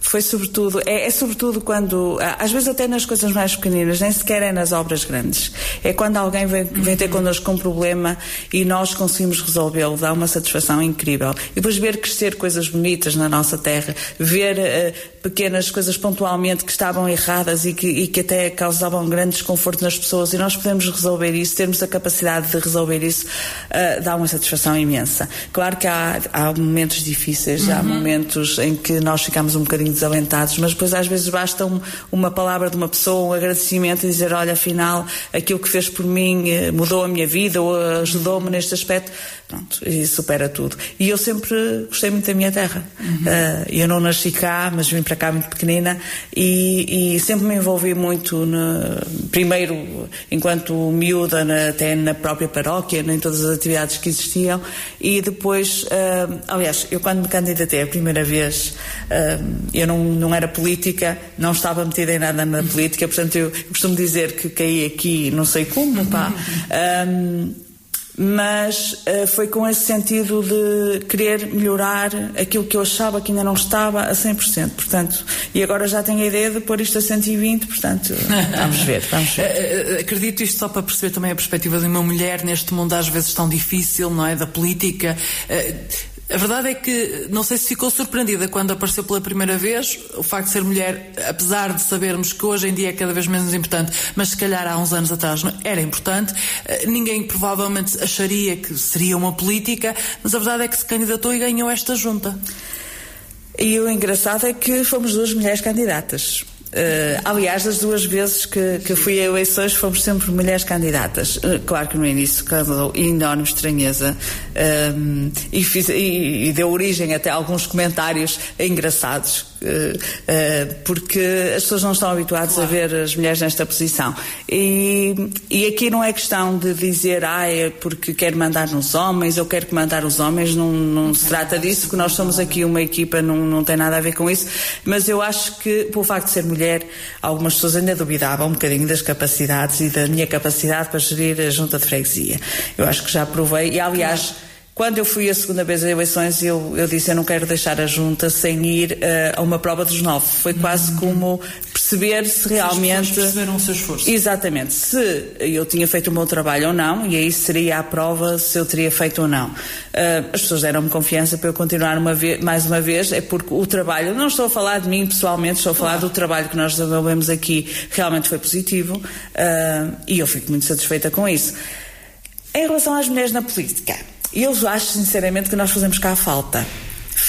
foi sobretudo, é, é, sobretudo quando, às vezes até nas coisas mais pequeninas, nem sequer é nas obras grandes. É quando alguém vem, vem ter connosco um problema e nós conseguimos resolvê-lo, dá uma satisfação incrível. E depois ver crescer coisas bonitas na nossa terra, ver uh, pequenas coisas pontualmente que estavam erradas e que, e que até causavam grande desconforto nas pessoas e nós podemos resolver isso, termos a capacidade de resolver isso, uh, dá uma satisfação imensa. Claro que há, há momentos difíceis, uhum. há momentos em que nós ficamos um bocadinho desalentados, mas depois às vezes basta um, uma palavra de uma pessoa, um agradecimento e dizer, olha, afinal, aquilo que fez por mim eh, mudou a minha vida ou ajudou-me neste aspecto. Pronto, e supera tudo. E eu sempre gostei muito da minha terra. Uhum. Uh, eu não nasci cá, mas vim para cá muito pequenina e, e sempre me envolvi muito, no, primeiro enquanto miúda, na, até na própria paróquia, em todas as atividades que existiam, e depois, uh, aliás, eu quando me candidatei a primeira vez, uh, eu não, não era política, não estava metida em nada na política, portanto eu, costumo dizer que caí aqui, não sei como, pá. Um, mas uh, foi com esse sentido de querer melhorar aquilo que eu achava que ainda não estava a 100%. Portanto, e agora já tenho a ideia de pôr isto a 120, portanto, <laughs> vamos ver, vamos ver. Eh, acredito isto só para perceber também a perspectiva de uma mulher neste mundo às vezes tão difícil, não é? Da política. Uh, a verdade é que não sei se ficou surpreendida quando apareceu pela primeira vez o facto de ser mulher, apesar de sabermos que hoje em dia é cada vez menos importante, mas se calhar há uns anos atrás era importante. Eh, ninguém provavelmente acharia que seria uma política, mas a verdade é que se candidatou e ganhou esta junta. E o engraçado é que fomos duas mulheres candidatas. Uh, aliás, das duas vezes que, que fui a eleições fomos sempre mulheres candidatas. Uh, claro que no início causou enorme estranheza um, e, fiz, e, e deu origem até a alguns comentários engraçados porque as pessoas não estão habituadas claro. a ver as mulheres nesta posição. E, e aqui não é questão de dizer, ah, é porque quero mandar nos homens, eu quero que mandar os homens, não, não se trata disso, porque nós somos aqui uma equipa, não, não tem nada a ver com isso, mas eu acho que, pelo facto de ser mulher, algumas pessoas ainda duvidavam um bocadinho das capacidades e da minha capacidade para gerir a junta de freguesia. Eu acho que já provei, e aliás, quando eu fui a segunda vez às eleições, eu, eu disse eu não quero deixar a junta sem ir uh, a uma prova dos nove. Foi quase uhum. como perceber se realmente. perceberam o seu esforço. Exatamente. Se eu tinha feito um bom trabalho ou não, e aí seria a prova se eu teria feito ou não. Uh, as pessoas deram-me confiança para eu continuar uma vez, mais uma vez, é porque o trabalho, não estou a falar de mim pessoalmente, estou a falar do trabalho que nós desenvolvemos aqui, realmente foi positivo uh, e eu fico muito satisfeita com isso. Em relação às mulheres na política. Eu acho sinceramente que nós fazemos cá falta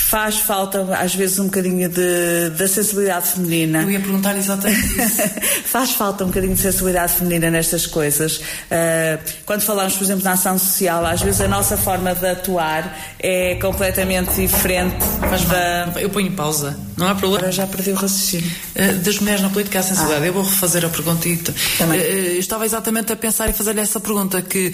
faz falta às vezes um bocadinho de, da sensibilidade feminina. Eu ia perguntar exatamente <laughs> isso. faz falta um bocadinho de sensibilidade feminina nestas coisas. Uh, quando falamos, por exemplo, na ação social, às vezes a nossa forma de atuar é completamente diferente faz da... Eu ponho pausa, não há problema. Agora já perdi o raciocínio. Uh, das mulheres na política à sensibilidade. Ah. Eu vou refazer a pergunta. Também. Uh, estava exatamente a pensar e fazer-lhe essa pergunta que,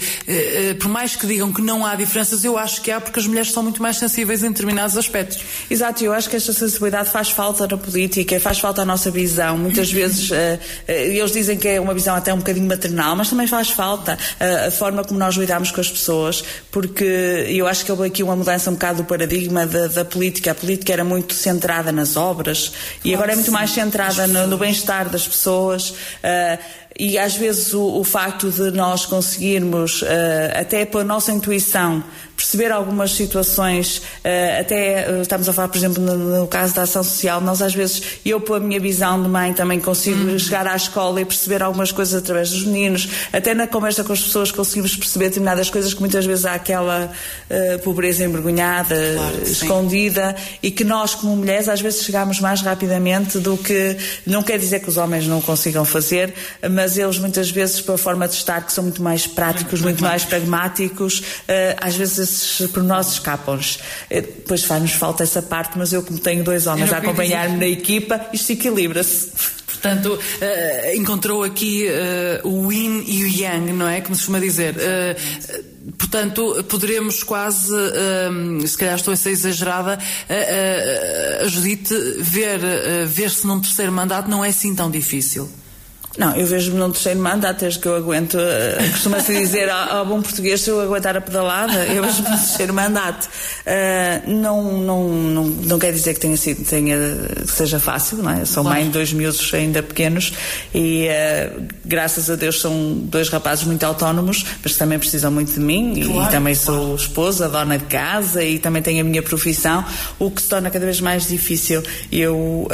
por mais que digam que não há diferenças, eu acho que há porque as mulheres são muito mais sensíveis em determinados aspectos. Exato, eu acho que esta sensibilidade faz falta na política, faz falta à nossa visão. Muitas vezes uh, uh, eles dizem que é uma visão até um bocadinho maternal, mas também faz falta uh, a forma como nós lidamos com as pessoas, porque eu acho que houve aqui uma mudança um bocado do paradigma da, da política. A política era muito centrada nas obras claro, e agora é muito sim. mais centrada no, no bem-estar das pessoas e às vezes o, o, facto de nós conseguirmos, uh, até pela nossa intuição, perceber algumas situações, uh, até uh, estamos a falar, por exemplo, no, no, caso da ação social, nós às vezes, eu pela minha visão de mãe também consigo uhum. chegar à escola e perceber algumas coisas através dos meninos, até na conversa com as pessoas conseguimos perceber determinadas coisas que muitas vezes há aquela pobreza envergonhada, claro escondida, sim. e que nós como mulheres às vezes chegamos mais rapidamente do que, não quer dizer que os homens não consigam fazer, mas mas eles muitas vezes, pela forma de estar, que são muito mais práticos, muito mais pragmáticos, uh, às vezes esses pormenores escapam-nos. Depois faz-nos falta essa parte, mas eu, como tenho dois homens a acompanhar-me na equipa, isto equilibra-se. Portanto, uh, encontrou aqui uh, o yin e o yang, não é? Como se costuma dizer. Uh, portanto, poderemos quase, se calhar estou a ser exagerada, a Judite ver, ver-se num terceiro mandato não é assim tão difícil. Não, eu vejo-me num terceiro mandato, desde que eu aguento. Uh, Costuma-se dizer ao, ao, bom português se eu aguentar a pedalada, eu vejo-me num terceiro mandato. Uh, não, não, não, não quer dizer que tenha sido, tenha, que seja fácil, não é? Sou mãe de dois miúdos ainda pequenos e uh, graças a Deus são dois rapazes muito autónomos, mas que também precisam muito de mim claro, e, também claro. sou esposa, dona de casa e também tenho a minha profissão, o que se torna cada vez mais difícil. Eu,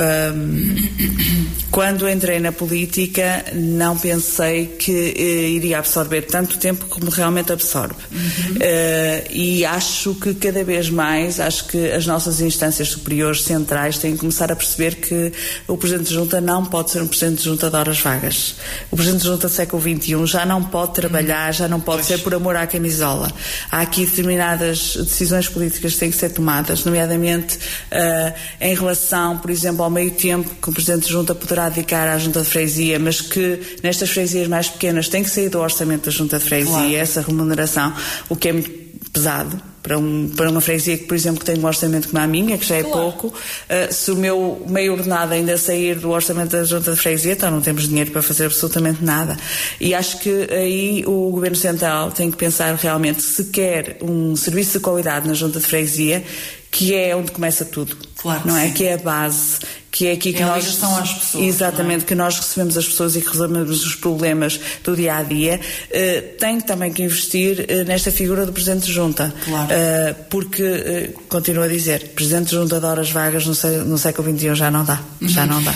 <coughs> quando entrei na política, não pensei que uh, iria absorver tanto tempo como realmente absorve. Uhum. Uh, e acho que cada vez mais, acho que as nossas instâncias superiores centrais têm que começar a perceber que o Presidente de Junta não pode ser um Presidente de Junta de horas vagas. O Presidente de Junta do século XXI já não pode trabalhar, já não pode pois. ser por amor à camisola. Há aqui determinadas decisões políticas que têm que ser tomadas, nomeadamente uh, em relação, por exemplo, ao meio tempo que o Presidente de Junta poderá dedicar à Junta de Freguesia, mas que nestas freguesias mais pequenas tem que sair do orçamento da junta de freguesia claro. essa remuneração, o que é muito pesado para, um, para uma freguesia que, por exemplo, que tem um orçamento como a minha, que já é claro. pouco, uh, se o meu meio ordenado ainda sair do orçamento da junta de freguesia, então não temos dinheiro para fazer absolutamente nada. E acho que aí o Governo Central tem que pensar realmente se quer um serviço de qualidade na junta de freguesia, que é onde começa tudo. Claro, não é? Sim. Que é a base que é aqui que é nós às pessoas, exatamente é? que nós recebemos as pessoas e que resolvemos os problemas do dia a dia uh, tem também que investir uh, nesta figura do presidente de junta claro. uh, porque continuo a dizer presidente de junta de horas vagas no, no século XXI já não dá uhum. já não dá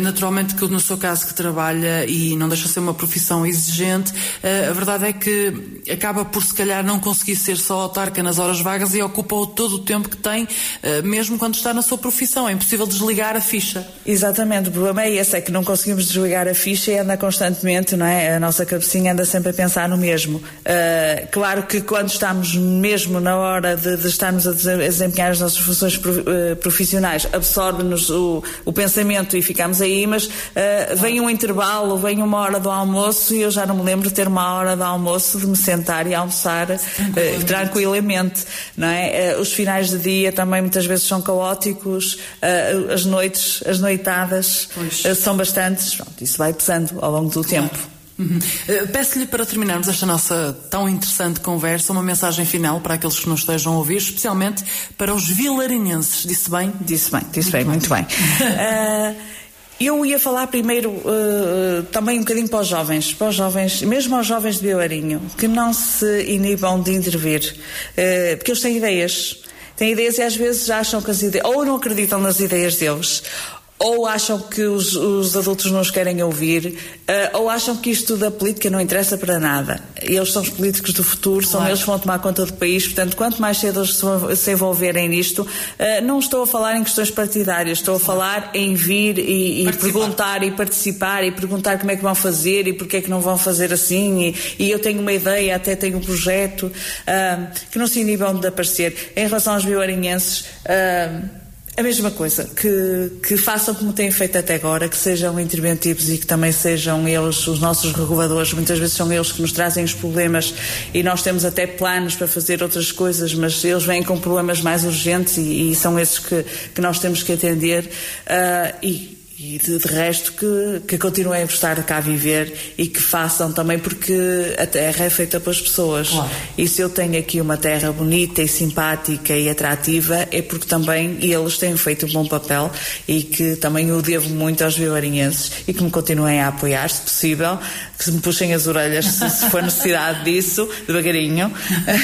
naturalmente que no seu caso que trabalha e não deixa de ser uma profissão exigente a verdade é que acaba por se calhar não conseguir ser só autarca nas horas vagas e ocupa todo o tempo que tem eh, mesmo quando está na sua profissão. É impossível desligar a ficha. Exatamente, o problema é esse, é que não conseguimos desligar a ficha e anda constantemente, não é? A nossa cabecinha anda sempre a pensar no mesmo. Uh, claro que quando estamos mesmo na hora de, de estarmos a desempenhar as nossas funções eh, profissionais, absorve-nos o, o, pensamento e ficamos aí, mas uh, vem um intervalo, vem uma hora do almoço e eu já não me lembro de ter uma hora do almoço de me sentar e almoçar uh, tranquilamente, não é? os finais de dia também muitas vezes são caóticos, as noites, as noitadas são bastantes, Pronto, isso vai pesando ao longo do claro. tempo. Uhum. Uh, Peço-lhe para terminarmos esta nossa tão interessante conversa uma mensagem final para aqueles que nos estejam a ouvir, especialmente para os vilarinenses. Disse bem? Disse bem, disse bem, muito bem. uh, eu ia falar primeiro uh, também um bocadinho para os jovens, para os jovens, mesmo aos jovens de Vilarinho, que não se inibam de intervir, porque eles têm ideias. Têm ideias e às vezes acham que as ideias, ou não acreditam nas ideias deles, ou acham que os, os, adultos não os querem ouvir, uh, ou acham que isto da política não interessa para nada. Eles são os políticos do futuro, são claro. eles que vão tomar conta do país, portanto, quanto mais cedo eles se envolverem nisto, uh, não estou a falar em questões partidárias, estou a falar em vir e, e perguntar e participar e perguntar como é que vão fazer e porque é que não vão fazer assim, e, e eu tenho uma ideia, até tenho um projeto, uh, que não se inibam de aparecer. Em relação aos bioarinhenses, a mesma coisa, que, que façam como têm feito até agora, que sejam interventivos e que também sejam eles os nossos reguladores. Muitas vezes são eles que nos trazem os problemas e nós temos até planos para fazer outras coisas, mas eles vêm com problemas mais urgentes e, e são esses que, que nós temos que atender. Uh, e e de, de, resto que, que continuem a estar cá a viver e que façam também porque a terra é feita pelas pessoas. Claro. E se eu tenho aqui uma terra bonita e simpática e atrativa é porque também eles têm feito um bom papel e que também o devo muito aos vilarinhenses e que me continuem a apoiar, se possível, que se me puxem as orelhas se, se for necessidade disso, devagarinho.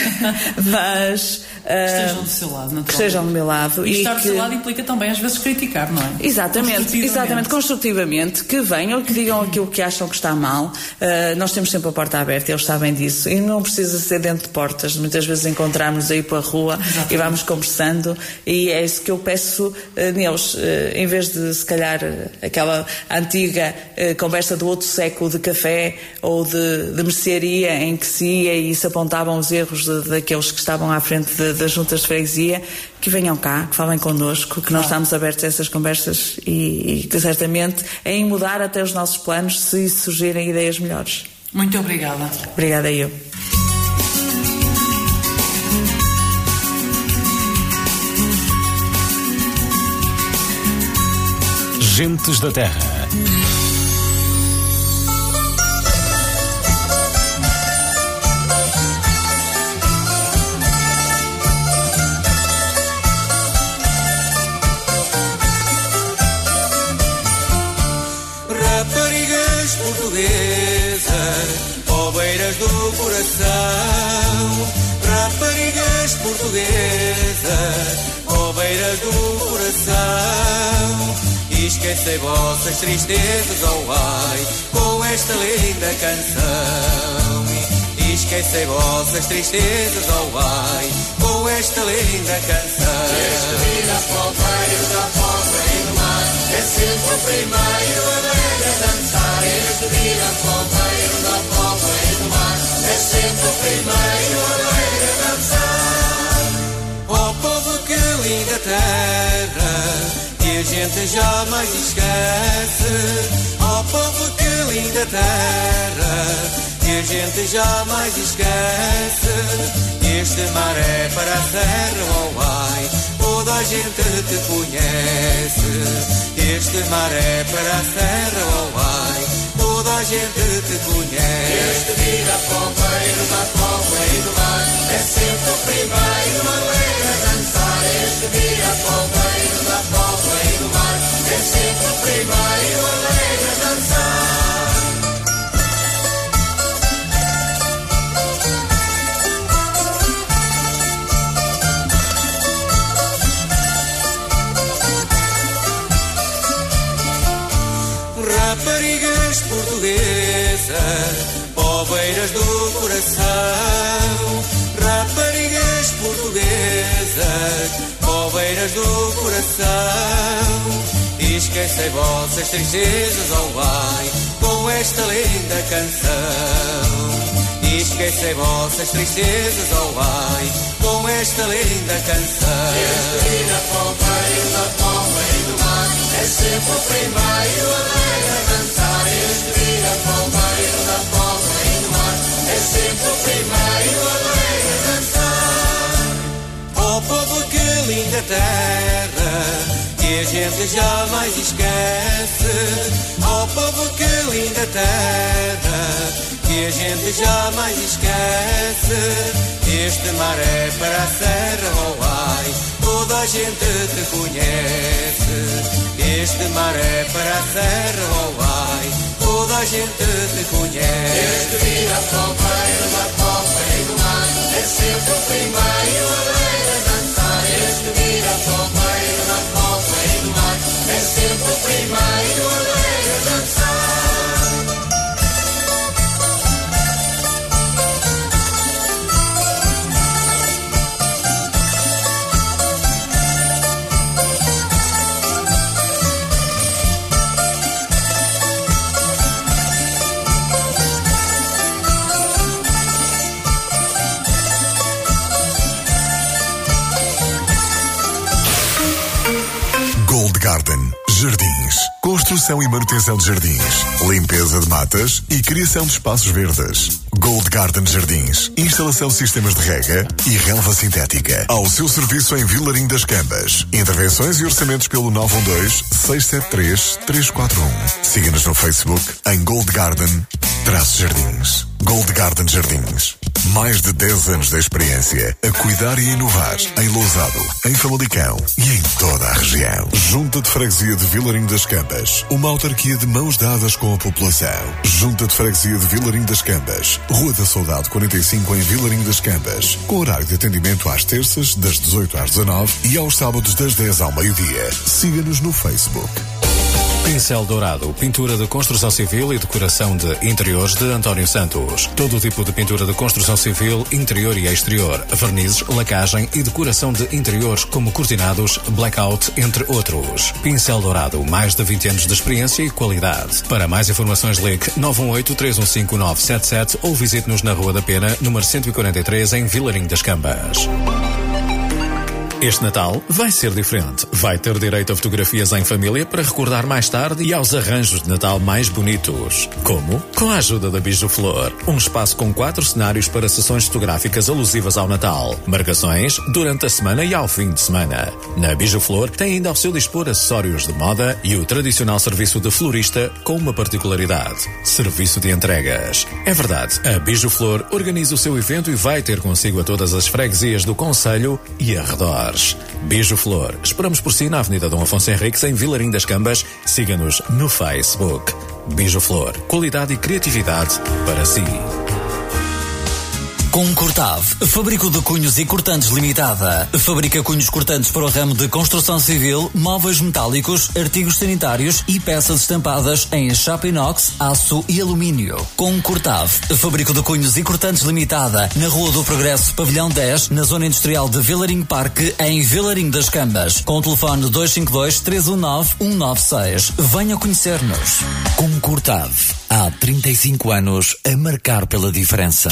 <laughs> Mas estejam do seu lado, Que estejam do meu lado. E, e estar que... do seu lado implica também às vezes criticar, não é? Exatamente. Exatamente, construtivamente, que venham, que digam aquilo que acham que está mal. Uh, nós temos sempre a porta aberta, eles sabem disso. E não precisa ser dentro de portas. Muitas vezes encontramos aí para a rua exatamente. e vamos conversando. E é isso que eu peço uh, neles. Uh, em vez de, se calhar, aquela antiga conversa do outro século de café ou de, de mercearia em que se ia e se apontavam os erros de, daqueles que estavam à frente das juntas de freguesia, que venham cá, que falem connosco, que nós estamos abertos a essas conversas e, e que certamente em mudar até os nossos planos se surgirem ideias melhores. Muito obrigada. Obrigada eu. Gentes da Terra. Coração, raparigas portuguesas, coveiras do coração. Esquecei vossas tristezas, oh ai, com esta linda canção. Esquecei vossas tristezas, oh ai, com esta linda canção. Este vida palmeiro da pobre e do mar, é sempre o primeiro a ver a dançar. Este vida palmeiro da mar, é sempre o primeiro a dançar. Oh povo, que linda terra, que a gente jamais esquece. Oh povo, que linda terra que a gente jamais esquece. Este mar é para a serra, oh ai, toda a gente te conhece. Este mar é para a serra, oh a gente te conhece. Este vira pombeiro da cova e do mar, é sempre o primeiro a ler a dançar. Este vira pombeiro da cova e do mar, é sempre o primeiro a ler a dançar. Poveiras do coração, raparigas portuguesas, peneiras do coração. E esquecem vossas tristezas, oh ai, com esta linda canção. E esquecem vossas tristezas, oh ai, com esta linda canção. Este vida palmeiro sempre o primeiro a dançar. Este vida palmeiro da palma e do mar é sempre o primeiro alegre a dançar. Oh povo, que linda terra que a gente jamais esquece. Oh povo, que linda terra que a gente jamais esquece. Este mar é para a serra, oh ai, toda a gente te conhece. Este mar é para a serra, oh ai, toda a gente te conhece. Este dia palmeiro da copa e do mar é sempre o primeiro alegre a dançar. Este dia palmeiro da copa e do mar é sempre o primeiro alegre a dançar. E manutenção de jardins. Limpeza de matas e criação de espaços verdes. Gold Garden Jardins. Instalação de sistemas de rega e relva sintética. Ao seu serviço em Vilarim das Cambas. Intervenções e orçamentos pelo 912-673-341. Siga-nos no Facebook em Gold Garden Jardins. Gold Garden Jardins. Mais de 10 anos de experiência a cuidar e inovar em Lousado, em Famalicão e em toda a região. Junta de Freguesia de Vilarim das Cambas. Uma autarquia de mãos dadas com a população. Junta de Freguesia de Vilarim das Cambas. Rua da Saudade 45 em Vilarim das Cambas. Com horário de atendimento às terças, das 18 às 19 e aos sábados das 10 ao meio-dia. Siga-nos no Facebook. Pincel Dourado, pintura de construção civil e decoração de interiores de António Santos. Todo tipo de pintura de construção civil, interior e exterior, vernizes, lacagem e decoração de interiores como cortinados, blackout, entre outros. Pincel Dourado, mais de 20 anos de experiência e qualidade. Para mais informações ligue 918-315-977 ou visite-nos na Rua da Pena, número 143, em Vilarim das Cambas. Este Natal vai ser diferente. Vai ter direito a fotografias em família para recordar mais tarde e aos arranjos de Natal mais bonitos. Como? Com a ajuda da Biju Flor. Um espaço com quatro cenários para sessões fotográficas alusivas ao Natal. Marcações durante a semana e ao fim de semana. Na Biju Flor tem ainda ao seu dispor acessórios de moda e o tradicional serviço de florista com uma particularidade. Serviço de entregas. É verdade, a Biju Flor organiza o seu evento e vai ter consigo a todas as freguesias do Conselho e arredores. Beijo Flor. Esperamos por si na Avenida Dom Afonso Henriques, em Vilarim das Cambas. Siga-nos no Facebook. Beijo Flor. Qualidade e criatividade para si. Concordave, Fabrico de Cunhos e Cortantes Limitada. Fabrica cunhos cortantes para o ramo de construção civil, móveis metálicos, artigos sanitários e peças estampadas em chapa inox, aço e alumínio. Concordave, Fabrico de Cunhos e Cortantes Limitada, na Rua do Progresso, Pavilhão 10, na Zona Industrial de Vilarinho Parque, em Vilarinho das Cambas. Com o telefone 252-319-196. Venha conhecer-nos. Concordave, há 35 anos a marcar pela diferença.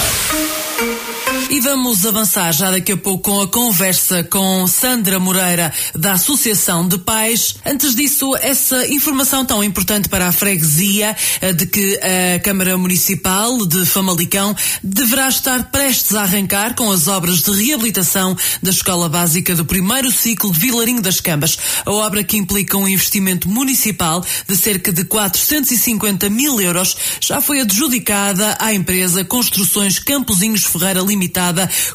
E vamos avançar já daqui a pouco com a conversa com Sandra Moreira da Associação de Pais. Antes disso, essa informação tão importante para a freguesia eh, de que a Câmara Municipal de Famalicão deverá estar prestes a arrancar com as obras de reabilitação da Escola Básica do primeiro ciclo de Vilarinho das Cambas. A obra que implica um investimento municipal de cerca de 450 mil euros já foi adjudicada à empresa Construções Campozinhos Ferreira Limitada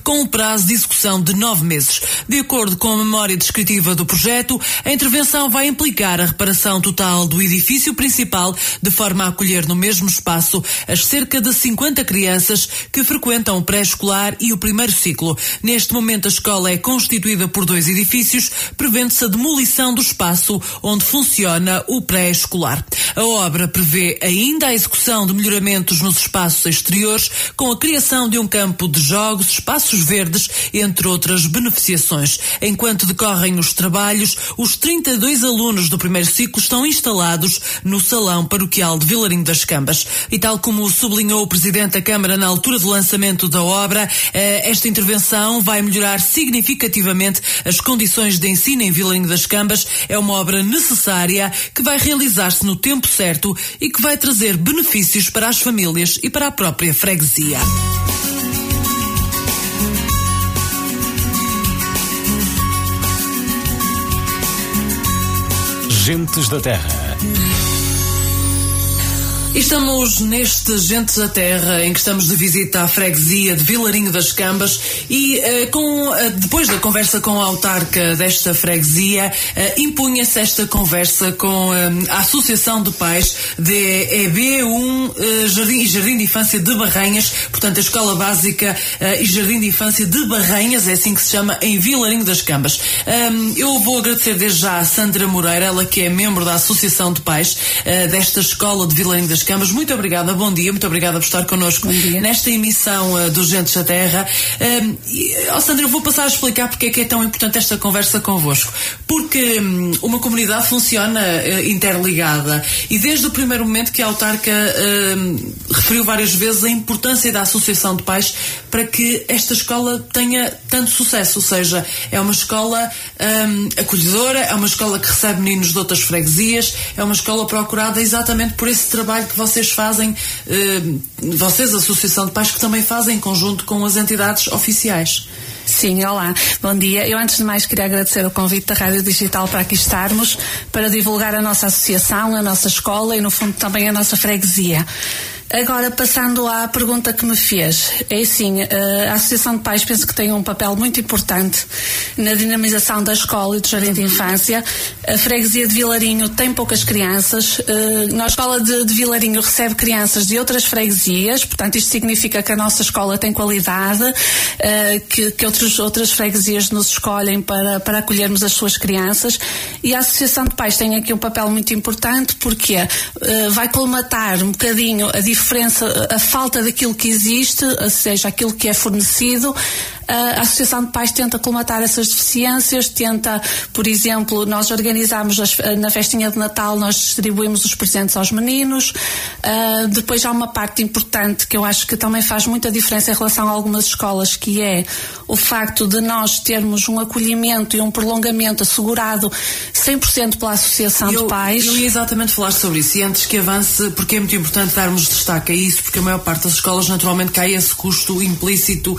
com um prazo de execução de nove meses. De acordo com a memória descritiva do projeto, a intervenção vai implicar a reparação total do edifício principal, de forma a acolher no mesmo espaço as cerca de 50 crianças que frequentam o pré-escolar e o primeiro ciclo. Neste momento, a escola é constituída por dois edifícios, prevendo-se a demolição do espaço onde funciona o pré-escolar. A obra prevê ainda a execução de melhoramentos nos espaços exteriores, com a criação de um campo de jogos jogos, espaços verdes, entre outras beneficiações. Enquanto decorrem os trabalhos, os 32 alunos do primeiro ciclo estão instalados no Salão Paroquial de Vilarinho das Cambas. E tal como sublinhou o Presidente da Câmara na altura do lançamento da obra, eh, esta intervenção vai melhorar significativamente as condições de ensino em Vilarinho das Cambas. É uma obra necessária que vai realizar-se no tempo certo e que vai trazer benefícios para as famílias e para a própria freguesia. Gentes da Terra. Estamos neste Gentes da Terra em que estamos de visita à freguesia de Vilarinho das Cambas e eh, com, eh, depois da conversa com a autarca desta freguesia, eh, impunha-se esta conversa com a Associação de Pais de EB1 eh, Jardim e Jardim de Infância de Barranhas, portanto a Escola Básica e Jardim de Infância de Barranhas, é assim que se chama, em Vilarinho das Cambas. Ahm, eu vou agradecer desde já a Sandra Moreira, ela que é membro da Associação de Pais desta Escola de Vilarinho das Câmaras. Muito obrigada, bom dia, muito obrigada por estar connosco nesta emissão uh, dos Gentes da Terra. Um, e, oh, Sandra, eu vou passar a explicar porque é que é tão importante esta conversa convosco. Porque hum, uma comunidade funciona uh, interligada e desde o primeiro momento que a autarca hum, referiu várias vezes a importância da Associação de Pais para que esta escola tenha tanto sucesso, ou seja, é uma escola hum, acolhedora, é uma escola que recebe meninos de outras freguesias, é uma escola procurada exatamente por esse trabalho que vocês fazem, eh, vocês, a Associação de Pais, que também fazem em conjunto com as entidades oficiais. Sim, olá, bom dia. Eu antes de mais queria agradecer o convite da Rádio Digital para aqui estarmos, para divulgar a nossa associação, a nossa escola e no fundo também a nossa freguesia. Agora, passando à pergunta que me fez, é assim, a Associação de Pais penso que tem um papel muito importante na dinamização da escola e do jardim de infância. A freguesia de Vilarinho tem poucas crianças. Na escola de, de Vilarinho recebe crianças de outras freguesias, portanto isto significa que a nossa escola tem qualidade, que, que outros, outras freguesias nos escolhem para, para acolhermos as suas crianças e a Associação de Pais tem aqui um papel muito importante porque vai colmatar um bocadinho a diferença, a falta daquilo que existe, ou seja, aquilo que é fornecido, a Associação de Pais tenta colmatar essas deficiências, tenta, por exemplo, nós organizamos as, na festinha de Natal, nós distribuímos os presentes aos meninos. Uh, depois há uma parte importante que eu acho que também faz muita diferença em relação a algumas escolas, que é o facto de nós termos um acolhimento e um prolongamento assegurado 100% pela Associação eu, de Pais. Eu ia exatamente falar sobre isso e antes que avance, porque é muito importante darmos destaque a isso, porque a maior parte das escolas naturalmente cai esse custo implícito.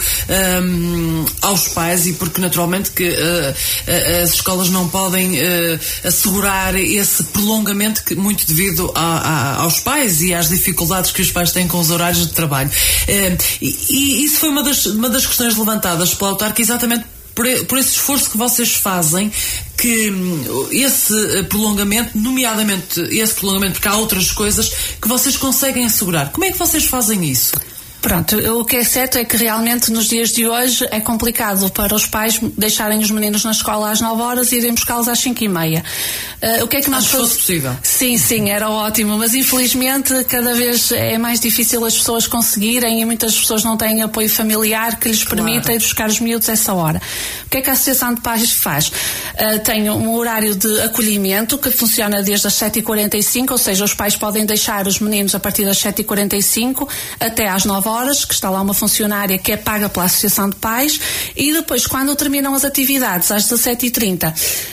Um, aos pais e porque naturalmente que uh, uh, as escolas não podem uh, assegurar esse prolongamento que muito devido a, a, aos pais e às dificuldades que os pais têm com os horários de trabalho. E, e, isso foi uma das, uma das questões levantadas pela autarca exatamente por, por, esse esforço que vocês fazem, que hum, esse prolongamento, nomeadamente esse prolongamento, porque há outras coisas que vocês conseguem assegurar. Como é que vocês fazem isso? Pronto, o que é certo é que realmente nos dias de hoje é complicado para os pais deixarem os meninos na escola às 9 horas e irem buscá-los às 5 e meia. Uh, o que é que nós Acho fosse possível. Sim, sim, era ótimo, mas infelizmente cada vez é mais difícil as pessoas conseguirem e muitas pessoas não têm apoio familiar que lhes permita claro. ir buscar os miúdos essa hora. O que é que a Associação de Pais faz? Uh, tem um horário de acolhimento que funciona desde as 7h45, ou seja, os pais podem deixar os meninos a partir das 7h45 até às 9 horas horas, que está lá uma funcionária que é paga pela Associação de Pais, e depois, quando terminam as atividades, às 17h30,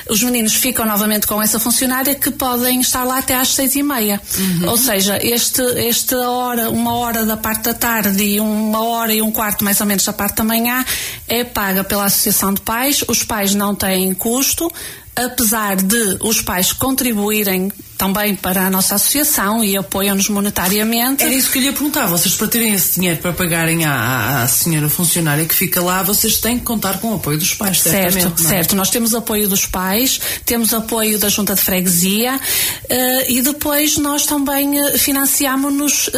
os meninos ficam novamente com essa funcionária que podem estar lá até às 6h30. Uhum. Ou seja, este, esta hora, uma hora da parte da tarde e uma hora e um quarto mais ou menos da parte da manhã é paga pela Associação de Pais, os pais não têm custo, apesar de os pais contribuírem também para a nossa associação e apoiam-nos monetariamente. Era isso que eu lhe ia perguntar. Vocês, para terem esse dinheiro para pagarem à, à senhora funcionária que fica lá, vocês têm que contar com o apoio dos pais, Certo, é? certo. Nós temos apoio dos pais, temos apoio da Junta de Freguesia uh, e depois nós também uh, financiamos-nos uh,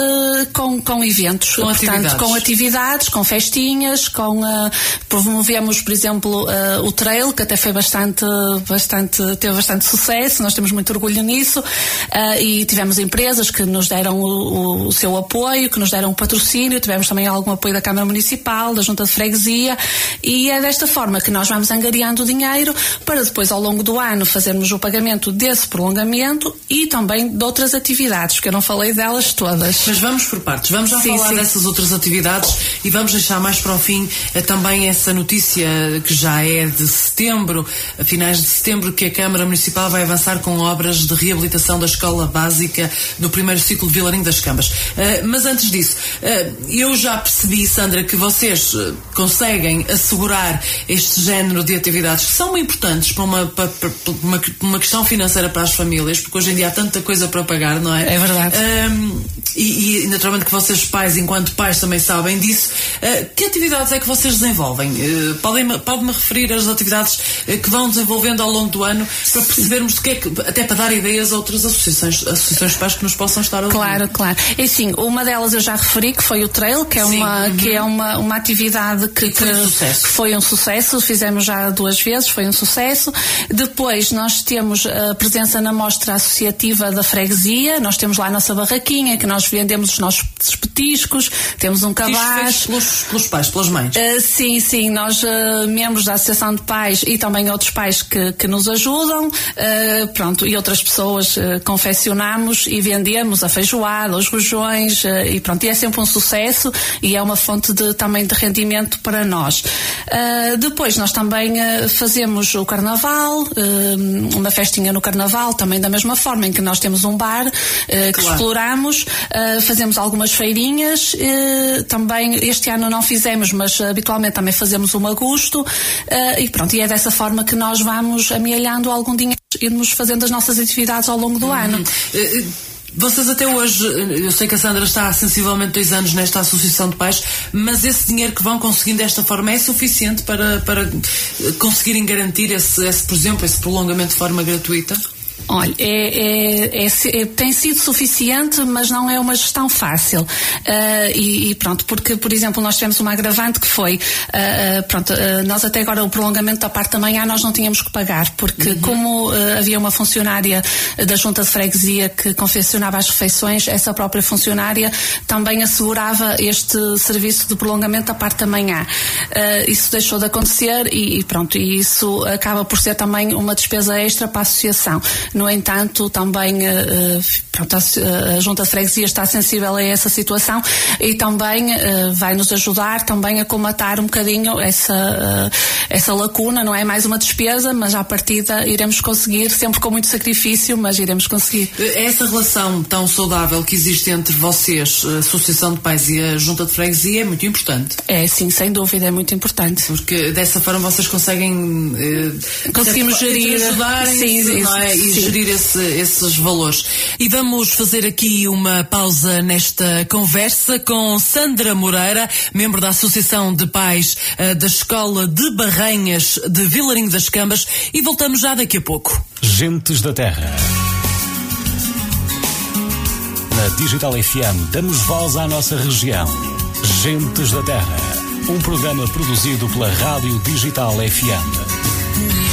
com, com eventos. Com Portanto, atividades. com atividades, com festinhas, com promovemos, por exemplo, o trail, que até foi bastante, bastante, teve bastante sucesso, nós temos muito orgulho nisso. Uh, e tivemos empresas que nos deram o, o, seu apoio, que nos deram o patrocínio, tivemos também algum apoio da Câmara Municipal, da Junta de Freguesia, e é desta forma que nós vamos angariando o dinheiro para depois, ao longo do ano, fazermos o pagamento desse prolongamento e também de outras atividades, que eu não falei delas todas. Mas vamos por partes, vamos já sim, falar sim. dessas outras atividades e vamos deixar mais para o fim eh, também essa notícia que já é de setembro, a finais de setembro, que a Câmara Municipal vai avançar com obras de reabilitação da escola básica no primeiro ciclo de Vilarinho das Câmaras. Uh, mas antes disso, uh, eu já percebi, Sandra, que vocês uh, conseguem assegurar este género de atividades que são importantes para uma, para, para uma, uma, questão financeira para as famílias, porque hoje em dia há tanta coisa para pagar, não é? É verdade. E, e, naturalmente que vocês pais, enquanto pais, também sabem disso. que atividades é que vocês desenvolvem? Podem-me pode referir as atividades que vão desenvolvendo ao longo do ano para percebermos do que é que, até para dar ideias a outras associações, associações de pais que nos possam estar a ouvir. Claro, claro. E sim, uma delas eu já referi, que foi o trail, que é, sim, uma, uhum. que é uma, uma atividade que, que, foi um que, foi um sucesso, fizemos já duas vezes, foi um sucesso. Depois nós temos a presença na mostra associativa da freguesia, nós temos lá a nossa barraquinha, que nós vendemos os nossos petiscos, temos um cabaz. Pelos, pelos pais, pelas mães? Uh, sim, sim, nós, uh, membros da Associação de Pais e também outros pais que, que nos ajudam, uh, pronto, e outras pessoas confeccionamos e vendemos a feijoada, os rojões, e pronto, e é sempre um sucesso e é uma fonte de, também de rendimento para nós. depois nós também fazemos o carnaval, uma festinha no carnaval, também da mesma forma em que nós temos um bar que claro. exploramos, fazemos algumas feirinhas, também este ano não fizemos, mas habitualmente também fazemos uma agosto e pronto, e é dessa forma que nós vamos amealhando algum dinheiro e nos fazendo as nossas atividades ao longo do uhum. ano. Eh, eh, vocês até hoje, eu sei que a Sandra está há sensivelmente dois anos nesta associação de pais, mas esse dinheiro que vão conseguindo desta forma é suficiente para, para conseguirem garantir esse, esse, por exemplo, esse prolongamento de forma gratuita? Olha, é, é, é, tem sido suficiente, mas não é uma gestão fácil. Uh, e, e, pronto, porque, por exemplo, nós tivemos uma agravante que foi, uh, pronto, uh, nós até agora o prolongamento da parte da manhã nós não tínhamos que pagar, porque uhum. como havia uma funcionária da junta de freguesia que confeccionava as refeições, essa própria funcionária também assegurava este serviço de prolongamento da parte da manhã. isso deixou de acontecer e, e pronto, e isso acaba por ser também uma despesa extra para a associação. No entanto, também uh, pronto, a, a Junta de Freguesia está sensível a essa situação e também vai nos ajudar também a comatar um bocadinho essa, essa lacuna, não é mais uma despesa, mas à partida iremos conseguir, sempre com muito sacrifício, mas iremos conseguir. Essa relação tão saudável que existe entre vocês, a Associação de Pais e a Junta de Freguesia é muito importante. É, sim, sem dúvida, é muito importante. Porque dessa forma vocês conseguem conseguimos gerir, ajudar sim, é? e Sim. Gerir esse, esses valores. E vamos fazer aqui uma pausa nesta conversa com Sandra Moreira, membro da Associação de Pais uh, da Escola de Barranhas de Vilarinho das Cambas e voltamos já daqui a pouco. Gentes da Terra. Na Digital FM damos voz à nossa região. Gentes da Terra. Um programa produzido pela Rádio Digital FM.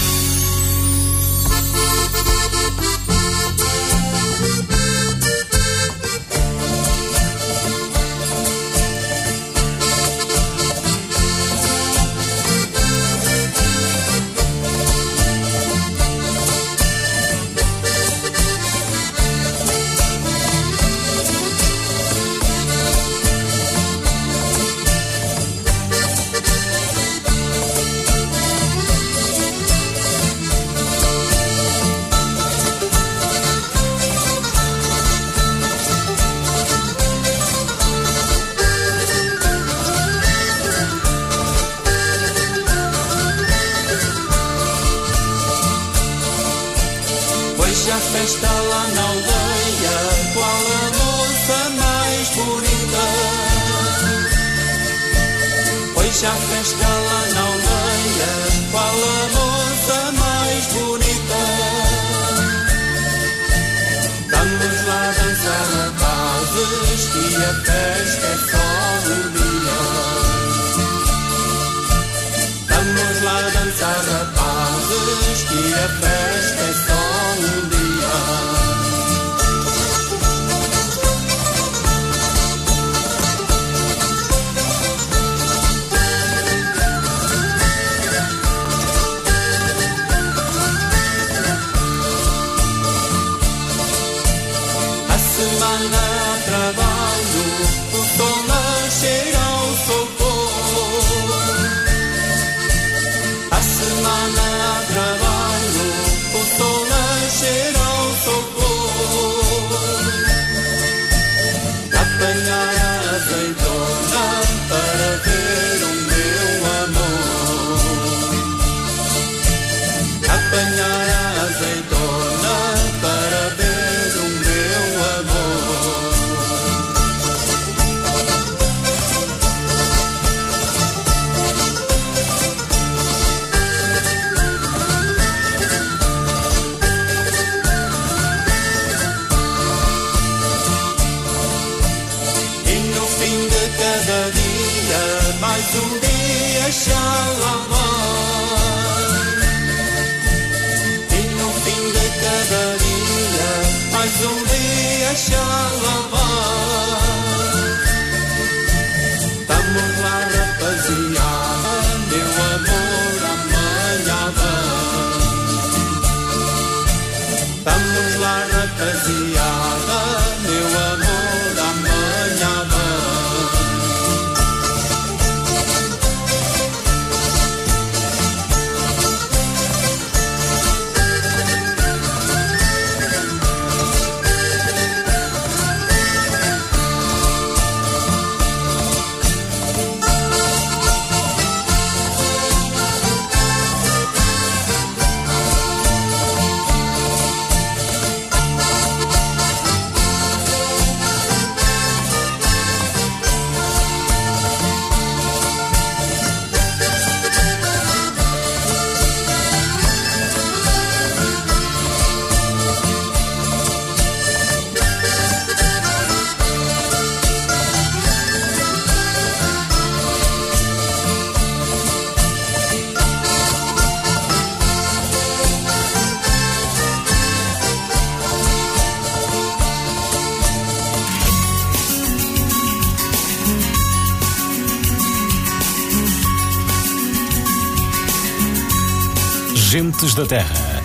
Da Terra.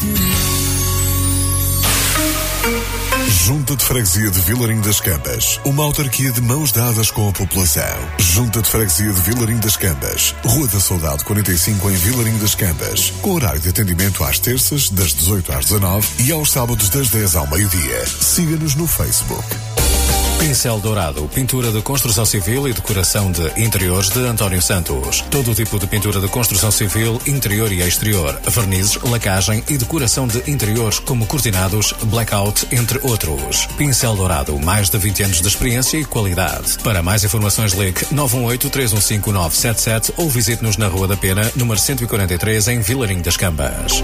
Junta de Freguesia de Vilarim das Cambas. Uma autarquia de mãos dadas com a população. Junta de Freguesia de Vilarim das Cambas. Rua da Saudade 45 em Vilarim das Cambas. Com horário de atendimento às terças, das 18 às 19 e aos sábados das 10 ao meio-dia. Siga-nos no Facebook. Pincel Dourado, pintura de construção civil e decoração de interiores de António Santos. Todo tipo de pintura de construção civil, interior e exterior, vernizes, lacagem e decoração de interiores como cortinados, blackout, entre outros. Pincel Dourado, mais de 20 anos de experiência e qualidade. Para mais informações ligue 918-315-977 ou visite-nos na Rua da Pena, número 143, em Vilarim das Cambas.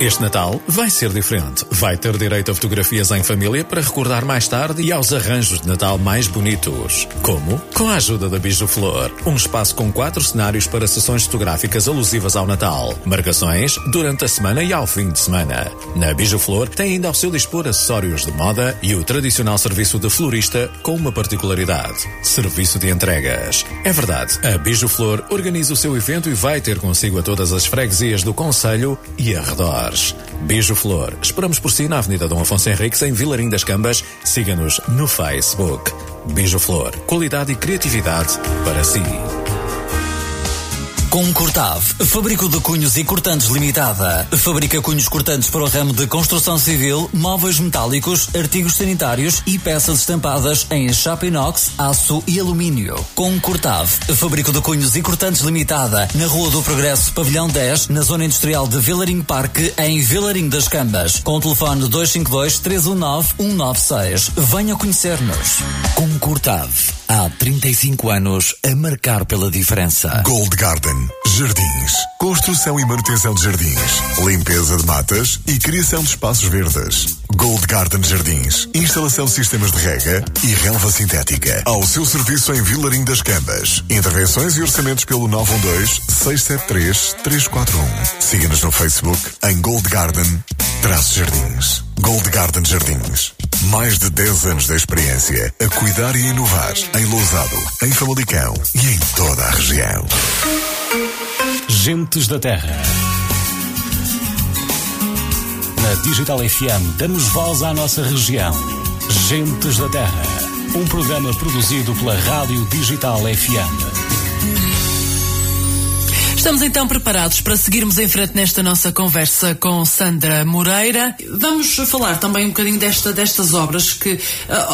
Este Natal vai ser diferente. Vai ter direito a fotografias em família para recordar mais tarde e aos arranjos de Natal mais bonitos. Como? Com a ajuda da Biju Flor. Um espaço com quatro cenários para sessões fotográficas alusivas ao Natal. Marcações durante a semana e ao fim de semana. Na Biju Flor tem ainda ao seu dispor acessórios de moda e o tradicional serviço de florista com uma particularidade. Serviço de entregas. É verdade, a Biju Flor organiza o seu evento e vai ter consigo a todas as freguesias do Conselho e Beijo Flor. Esperamos por si na Avenida Dom Afonso Henriques, em Vilarim das Cambas. Siga-nos no Facebook. Beijo Flor. Qualidade e criatividade para si. Concordave, Fábrica de Cunhos e Cortantes Limitada. Fabrica cunhos cortantes para o ramo de construção civil, móveis metálicos, artigos sanitários e peças estampadas em chapa inox, aço e alumínio. Concordave, Fábrica de Cunhos e Cortantes Limitada, na Rua do Progresso, Pavilhão 10, na Zona Industrial de Vilarinho Parque, em Vilarinho das Cambas. Com o telefone 252-319-196. Venha conhecer-nos. Concordave, há 35 anos a marcar pela diferença. Gold Garden. Jardins. Construção e manutenção de jardins. Limpeza de matas e criação de espaços verdes. Gold Garden Jardins. Instalação de sistemas de rega e relva sintética. Ao seu serviço em Vilarim das Cambas. Intervenções e orçamentos pelo 912-673-341. Siga-nos no Facebook em Gold Garden Jardins. Gold Garden Jardins. Mais de 10 anos de experiência a cuidar e inovar em Lousado, em Famalicão e em toda a região. Gentes da Terra. Na Digital FM damos voz à nossa região. Gentes da Terra. Um programa produzido pela Rádio Digital FM. Estamos então preparados para seguirmos em frente nesta nossa conversa com Sandra Moreira. Vamos falar também um bocadinho desta, destas obras que.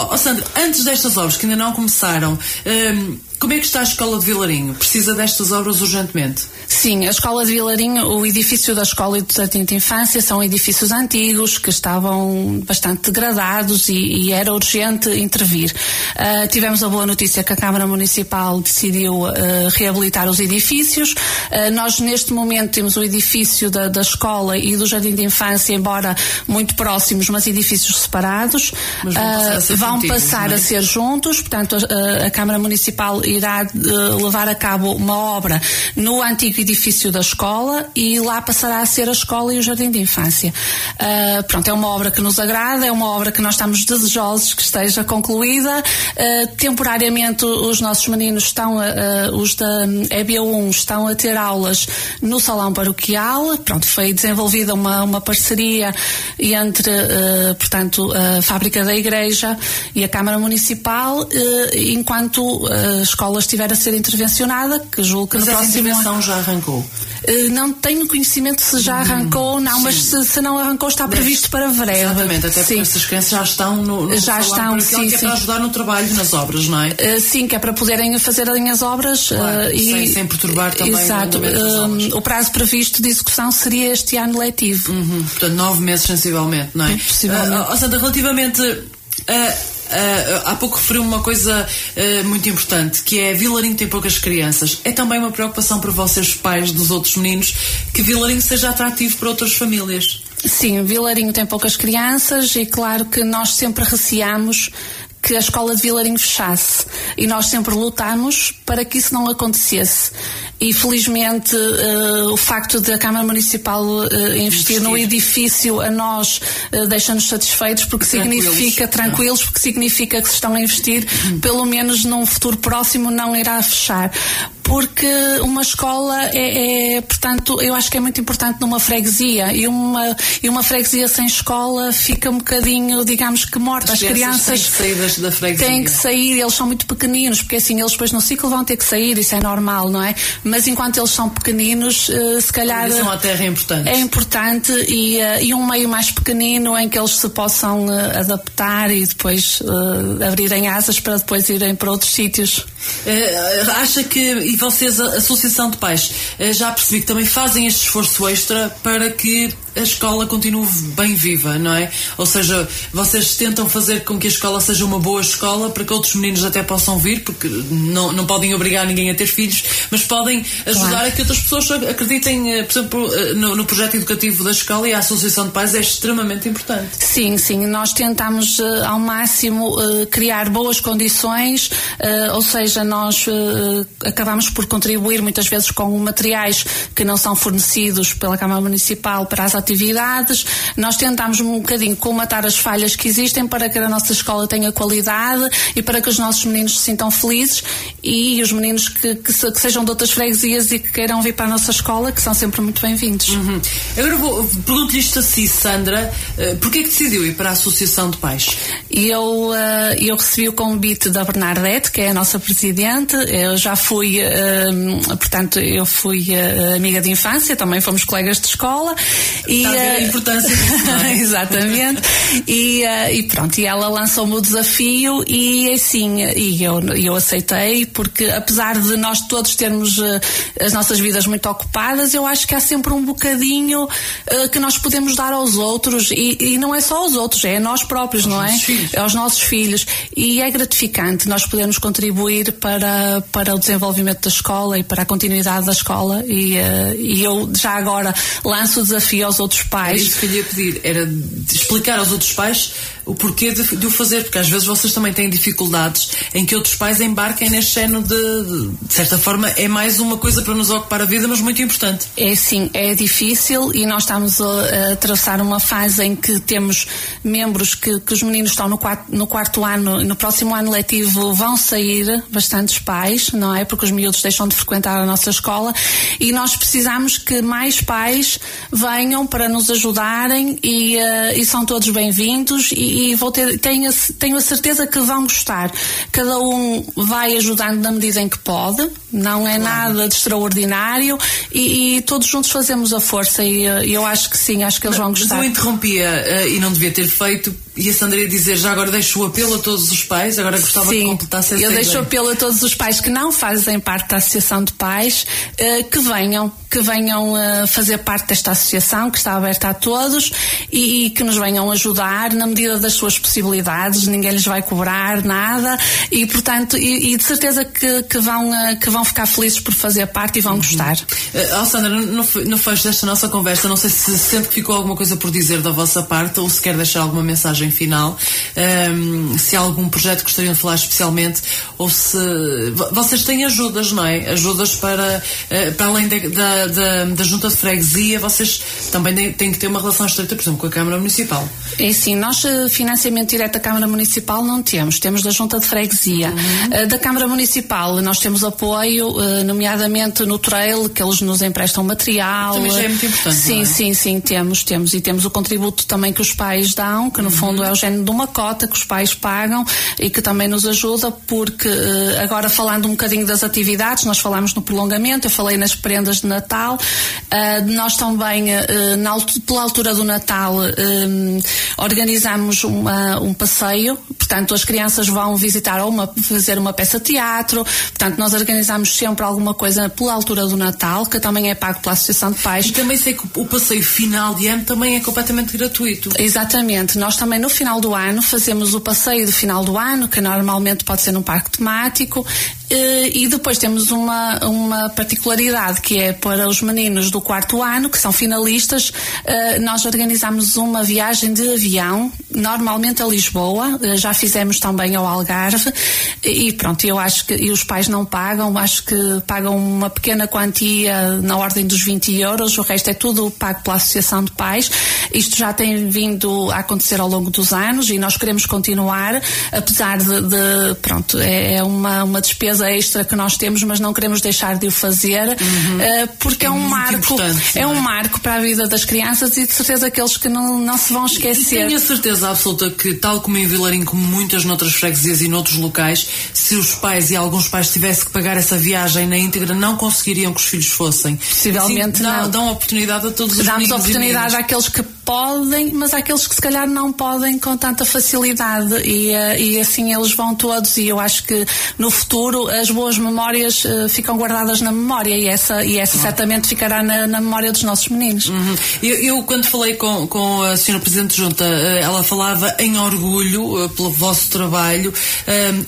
Oh, Sandra, antes destas obras que ainda não começaram, um, como é que está a Escola de Vilarinho? Precisa destas obras urgentemente? Sim, a Escola de Vilarinho, o edifício da Escola e do Jardim de Infância são edifícios antigos que estavam bastante degradados e, e era urgente intervir. Uh, tivemos a boa notícia que a Câmara Municipal decidiu uh, reabilitar os edifícios. Uh, nós, neste momento, temos o edifício da, da, Escola e do Jardim de Infância, embora muito próximos, mas edifícios separados. Mas vão passar a ser, vão contínuos, passar não é? a ser juntos, portanto, a, a Câmara Municipal irá uh, levar a cabo uma obra no antigo edifício da escola e lá passará a ser a escola e o jardim de infância. Uh, pronto, é uma obra que nos agrada, é uma obra que nós estamos desejosos que esteja concluída. temporariamente os nossos meninos estão, os da EB1 estão a ter aulas no salão paroquial. Pronto, foi desenvolvida uma, uma parceria entre, portanto, a fábrica da igreja e a Câmara Municipal, enquanto escola estiver a ser intervencionada, que julgo que Mas no próximo intervenção já arrancou? Uh, Não tenho conhecimento se já arrancou ou não, mas se, se não arrancou está previsto para breve. Exatamente, até porque Sim. essas crianças já estão no, no Já estão, sim, que é sim. para ajudar no trabalho, nas obras, não é? Uh, sim, que é para poderem fazerem as obras Claro, uh, e sem- sem perturbar também o Exato. Um, o prazo previsto de execução seria este ano letivo. Uhum, portanto, nove meses sensivelmente, não é? Possivelmente. Ah, ah, Sandra, relativamente. ah, ah, há pouco referiu uma coisa ah, muito importante, que é Vilarinho tem poucas crianças. É também uma preocupação para vocês, pais dos outros meninos, que Vilarinho seja atrativo para outras famílias. Sim, Vilarinho tem poucas crianças e claro que nós sempre receamos que a escola de Vilarinho fechasse e nós sempre lutamos para que isso não acontecesse. E felizmente eh, o facto de a Câmara Municipal eh, investir, no edifício a nós eh, deixa-nos satisfeitos porque Tranquilos. significa tranquilos porque significa que se estão a investir pelo menos num futuro próximo não irá fechar porque uma escola é, é, portanto, eu acho que é muito importante numa freguesia e uma, e uma freguesia sem escola fica um bocadinho, digamos que morta. As, As crianças têm que têm que sair, eles são muito pequeninos, porque assim eles depois no ciclo vão ter que sair, isso é normal, não é? Mas enquanto eles são pequeninos, eh, se calhar. A ligação à terra é importante. É importante e, eh, e um meio mais pequenino em que eles se possam eh, adaptar e depois abrirem asas para depois irem para outros sítios. Acha que, e vocês, a Associação de Pais, eh, já percebi que também fazem este esforço extra para que a escola continue bem viva, não é? Ou seja, vocês tentam fazer com que a escola seja uma boa escola para que outros meninos até possam vir, porque não, não podem obrigar ninguém a ter filhos, mas podem ajudar Claro. a que outras pessoas acreditem, eh, por exemplo, eh, no, no projeto educativo da escola e a Associação de Pais é extremamente importante. Sim, sim, nós tentamos eh, ao máximo criar boas condições, ou seja, nós acabamos por contribuir muitas vezes com materiais que não são fornecidos pela Câmara Municipal para as atividades. Nós tentamos um bocadinho comatar as falhas que existem para que a nossa escola tenha qualidade e para que os nossos meninos se sintam felizes e os meninos que, que se- que sejam de outras freguesias e que queiram vir para a nossa escola, que são sempre muito bem-vindos. Uhum. Agora vou- pergunto-lhe isto a si, Sandra, eh, porquê é que decidiu ir para a Associação de Pais? Eu, eh, eu recebi o convite da Bernadette, que é a nossa presidente. Eu já fui, eh, portanto, eu fui amiga de infância, também fomos colegas de escola. E, a eh, importância é? <laughs> Exatamente. E, eh, e pronto, e ela lançou-me o desafio e assim, e eu, eu aceitei, porque apesar de nós todos termos eh, as nossas vidas muito ocupadas, eu acho que há sempre um bocadinho eh, que nós podemos dar aos outros e, e não é só aos outros, é a nós próprios, não é? filhos. aos nossos filhos. E é gratificante nós podermos contribuir para, para o desenvolvimento da escola e para a continuidade da escola. E, e eu já agora lanço o desafio aos outros Era pais. isso que eu ia pedir, era explicar aos outros pais o porquê de, de o fazer, porque às vezes vocês também têm dificuldades em que outros pais embarquem neste género de, de, certa forma, é mais uma coisa para nos ocupar a vida, mas muito importante. É sim, é difícil e nós estamos a, a atravessar uma fase em que temos membros que, que os meninos estão no quarto, no quarto ano, no próximo ano letivo vão sair, bastantes pais, não é? Porque os miúdos deixam de frequentar a nossa escola e nós precisamos que mais pais venham para nos ajudarem e, eh, e são todos bem-vindos e, e vou ter, tenho, a, tenho a certeza que vão gostar. Cada um vai ajudando na medida em que pode, não é nada de extraordinário e, e todos juntos fazemos a força e eh, eu acho que sim, acho que eles vão Mas gostar. eu interrompia eh, e não devia ter feito, e a Sandra ia dizer, já agora deixo o apelo a todos os pais, agora gostava que Sim, completasse essa eu deixo ideia. apelo a todos os pais que não fazem parte da Associação de Pais eh, que venham, que venham eh, fazer parte desta associação que está aberta a todos e, e que nos venham ajudar na medida das suas possibilidades, ninguém lhes vai cobrar nada e portanto, e, e de certeza que, que vão, eh, que vão ficar felizes por fazer parte e vão gostar. Uh, oh, Sandra, no, no fecho desta nossa conversa, não sei se sente que ficou alguma coisa por dizer da vossa parte ou se quer deixar alguma mensagem mensagem final, ehm, se há algum projeto que gostariam de falar especialmente, ou se vo- vocês têm ajudas, não é? Ajudas para, eh, para além da, da, da, da junta de freguesia, vocês também têm- que ter uma relação estreita, por exemplo, com a Câmara Municipal. É sim, nós eh, financiamento direto da Câmara Municipal não temos, temos da Junta de Freguesia. Eh, Da Câmara Municipal nós temos apoio, nomeadamente no trail, que eles nos emprestam material. Também já é muito importante, Sim, é? sim, sim, temos, temos. E temos o contributo também que os pais dão, que no fundo é o género de uma cota que os pais pagam e que também nos ajuda, porque eh, agora falando um bocadinho das atividades, nós falamos no prolongamento, eu falei nas prendas de Natal, eh, nós também, eh, na pela altura do Natal, organizamos uma- um passeio, portanto as crianças vão visitar ou uma, fazer uma peça de teatro, portanto nós organizamos sempre alguma coisa pela altura do Natal, que também é pago pela Associação de Pais. E também sei que o passeio final de ano também é completamente gratuito. Exatamente. Nós também no final do ano fazemos o passeio do final do ano, que normalmente pode ser num parque temático, e depois temos uma, uma particularidade que é para os meninos do quarto ano, que são finalistas, eh, nós organizamos uma viagem de avião, normalmente a Lisboa, eh, já fizemos também ao Algarve, e pronto, eu acho que e os pais não pagam, acho que pagam uma pequena quantia na ordem dos 20 euros, o resto é tudo pago pela Associação de Pais. Isto já tem vindo a acontecer ao longo dos anos e nós queremos continuar, apesar de, de- pronto, é é uma, uma despesa extra que nós temos, mas não queremos deixar de o fazer, eh, porque é, É um marco, é um marco para a vida das crianças e de certeza aqueles que não, não se vão esquecer. Tenho a certeza absoluta que, tal como em Vilarim, como muitas noutras freguesias e noutros locais, se os pais e alguns pais tivessem que pagar essa viagem na íntegra, não conseguiriam que os filhos fossem. Possivelmente dá- não. Dão oportunidade a todos os Damos oportunidade àqueles que podem, mas àqueles que se calhar não podem com tanta facilidade e, eh, e assim eles vão todos e eu acho que no futuro as boas memórias eh, ficam guardadas na memória e essa, e essa certamente ficará na, na memória dos nossos meninos. Uhum. Eu, eu, quando falei com, com a senhora Presidente de Junta, eh, ela falava em orgulho pelo vosso trabalho.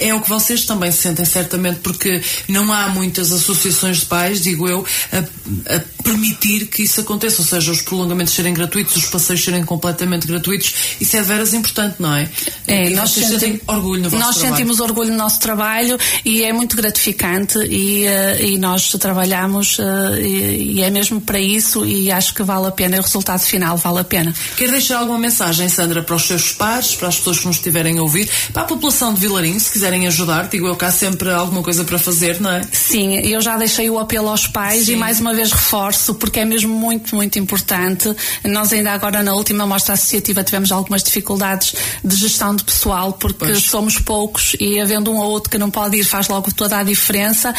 É o que vocês também sentem, certamente, porque não há muitas associações de pais, digo eu, a, a permitir que isso aconteça, ou seja, os prolongamentos serem gratuitos, os passeios serem completamente gratuitos. Isso é de veras importante, não é? É, E nós vocês senti- sentem orgulho no vosso Nós trabalho. sentimos orgulho no nosso trabalho e é muito gratificante e, eh, e nós trabalhamos eh, e, e é mesmo para isso e acho que vale a pena, e o resultado final vale a pena. Quer deixar alguma mensagem, Sandra, para os seus pares, para as pessoas que nos estiverem a ouvir, para a população de Vilarim, se quiserem ajudar, digo eu há sempre alguma coisa para fazer, não é? Sim, eu já deixei o apelo aos pais Sim. e mais uma vez reforço porque é mesmo muito, muito importante. Nós ainda agora na última mostra associativa tivemos algumas dificuldades de gestão de pessoal porque Pois. somos poucos e havendo um ou outro que não pode ir faz logo toda a diferença.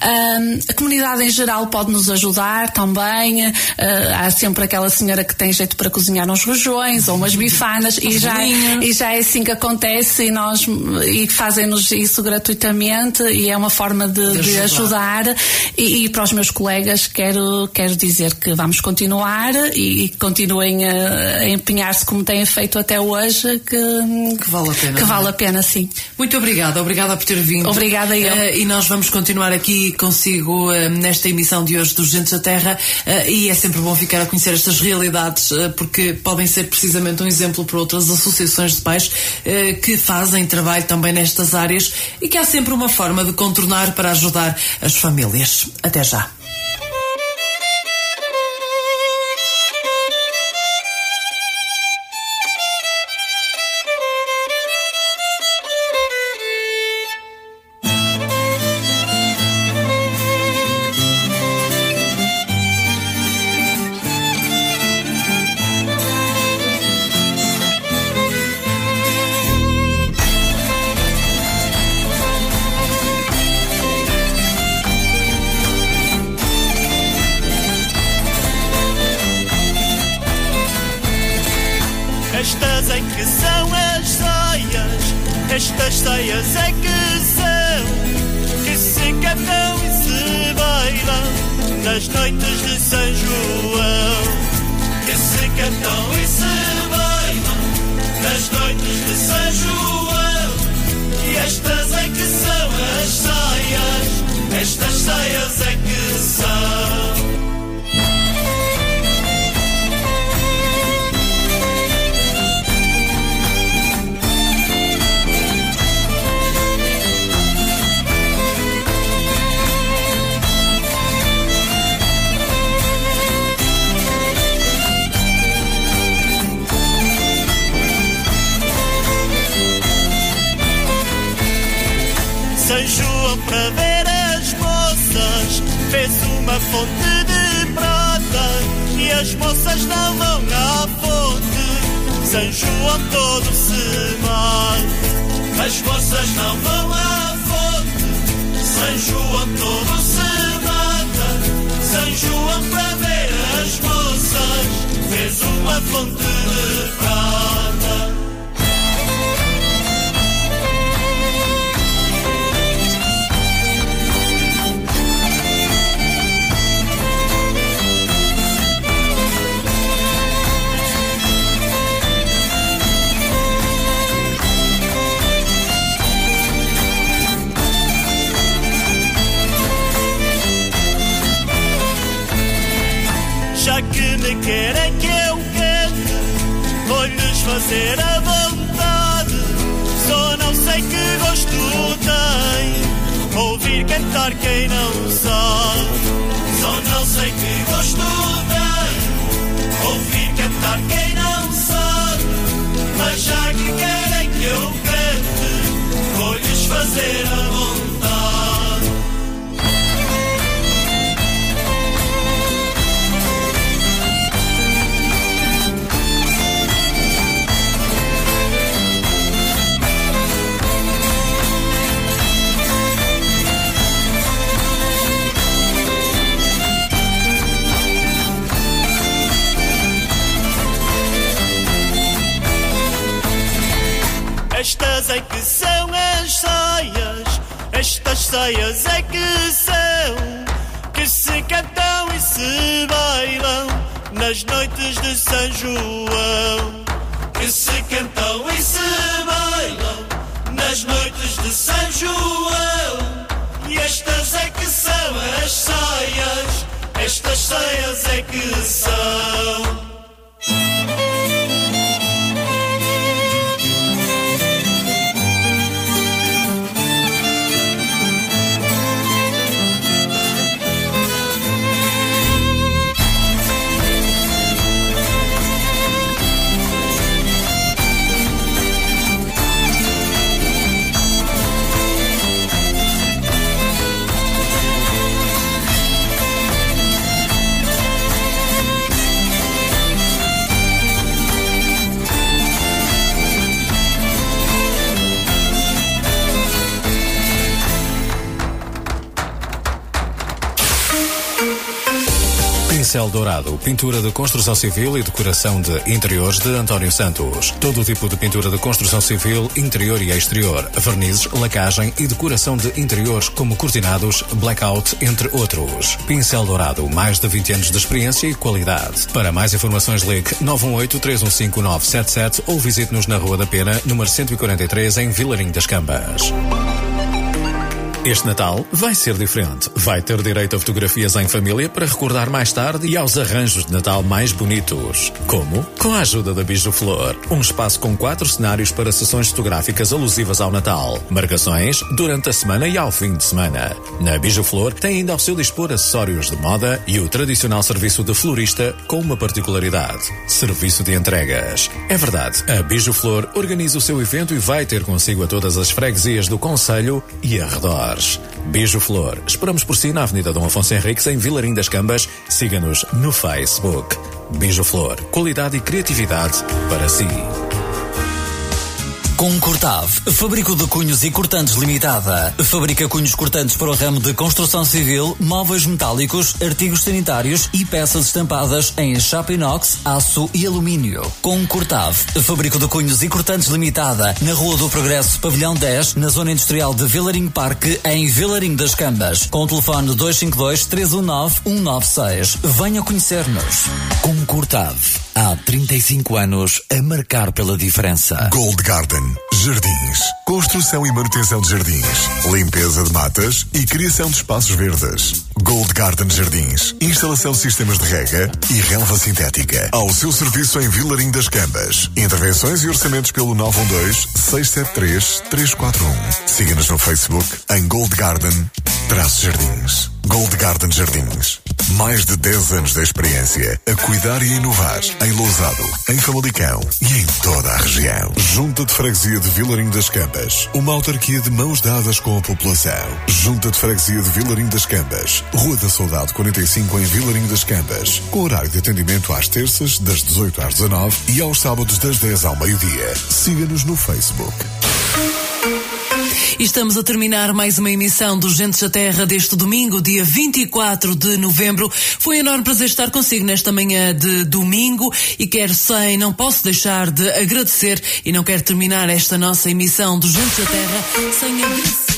Ahm, a comunidade em geral pode nos ajudar também. Ah, há sempre aquela senhora que tem jeito para cozinhar uns rojões ou umas bifanas e já, e já é assim que acontece e nós e fazem-nos isso gratuitamente e é uma forma de, De de ajudar. ajudar e, e para os meus colegas quero, quero dizer que vamos continuar e, e continuem a, a empenhar-se como têm feito até hoje que, Que vale a pena. que não é? vale a pena sim. Muito obrigada, obrigada por ter vindo. Obrigada eu. Eh, e nós vamos continuar aqui consigo eh, nesta emissão de hoje dos Gentes da Terra eh, e é sempre bom ficar a conhecer estas realidades porque podem ser precisamente um exemplo para outras associações de pais que fazem trabalho também nestas áreas e que há sempre uma forma de contornar para ajudar as famílias. Até já. Ceias é que são, que se cantam e se bailam nas noites de São João. Que se cantam e se bailam nas noites de São João. E estas é que são as ceias, estas ceias é que são. Fonte de prata e as moças não vão à fonte. São João todo se mata. As moças não vão à fonte. São João todo se mata. São João para ver as moças fez uma fonte de prata. Fazer a vontade. Só não sei que gosto tem, ouvir cantar quem não sabe. Só não sei que gosto tem, ouvir cantar quem saias é que são, que se cantam e se bailam nas noites de São João. Que se cantam e se bailam nas noites de São João. E estas é que são as saias, estas saias é que são. Pincel Dourado, pintura de construção civil e decoração de interiores de António Santos. Todo o tipo de pintura de construção civil, interior e exterior, vernizes, lacagem e decoração de interiores como cortinados, blackout, entre outros. Pincel Dourado, mais de 20 anos de experiência e qualidade. Para mais informações ligue 918-315-977 ou visite-nos na Rua da Pena, número 143, em Vilarinho das Cambas. Este Natal vai ser diferente. Vai ter direito a fotografias em família para recordar mais tarde e aos arranjos de Natal mais bonitos. Como? Com a ajuda da Bijo Flor. Um espaço com quatro cenários para sessões fotográficas alusivas ao Natal. Marcações durante a semana e ao fim de semana. Na Bijo Flor tem ainda ao seu dispor acessórios de moda e o tradicional serviço de florista com uma particularidade. Serviço de entregas. É verdade, a Bijo Flor organiza o seu evento e vai ter consigo a todas as freguesias do Conselho e arredores. Beijo Flor. Esperamos por si na Avenida Dom Afonso Henriques, em Vilarim das Cambas. Siga-nos no Facebook. Beijo Flor. Qualidade e criatividade para si. Concordave, Fábrica de Cunhos e Cortantes Limitada. Fabrica cunhos cortantes para o ramo de construção civil, móveis metálicos, artigos sanitários e peças estampadas em chapa inox, aço e alumínio. Concordave, Fábrica de Cunhos e Cortantes Limitada, na Rua do Progresso, Pavilhão 10, na Zona Industrial de Vilarinho Parque, em Vilarinho das Cambas. Com o telefone 252-319-196. Venha conhecer-nos. Concordave, há 35 anos a marcar pela diferença. Gold Garden. Jardins. Construção e manutenção de jardins. Limpeza de matas e criação de espaços verdes. Gold Garden Jardins. Instalação de sistemas de rega e relva sintética. Ao seu serviço em Vilarim das Cambas. Intervenções e orçamentos pelo 912-673-341. Siga-nos no Facebook em Gold Garden Traço Jardins. Gold Garden Jardins. Mais de 10 anos de experiência a cuidar e inovar em Lousado, em Famalicão e em toda a região. Junta de Freguesia de Vilarim das Cambas. Uma autarquia de mãos dadas com a população. Junta de Freguesia de Vilarim das Cambas. Rua da Soldado 45 em Vilarim das Cambas. Com horário de atendimento às terças, das 18 às 19 e aos sábados das 10 ao meio-dia. Siga-nos no Facebook. E estamos a terminar mais uma emissão dos Gentes da Terra deste domingo, dia 24 de novembro. Foi um enorme prazer estar consigo nesta manhã de domingo e quero sem, não posso deixar de agradecer e não quero terminar esta nossa emissão dos Gentes da Terra sem agradecer.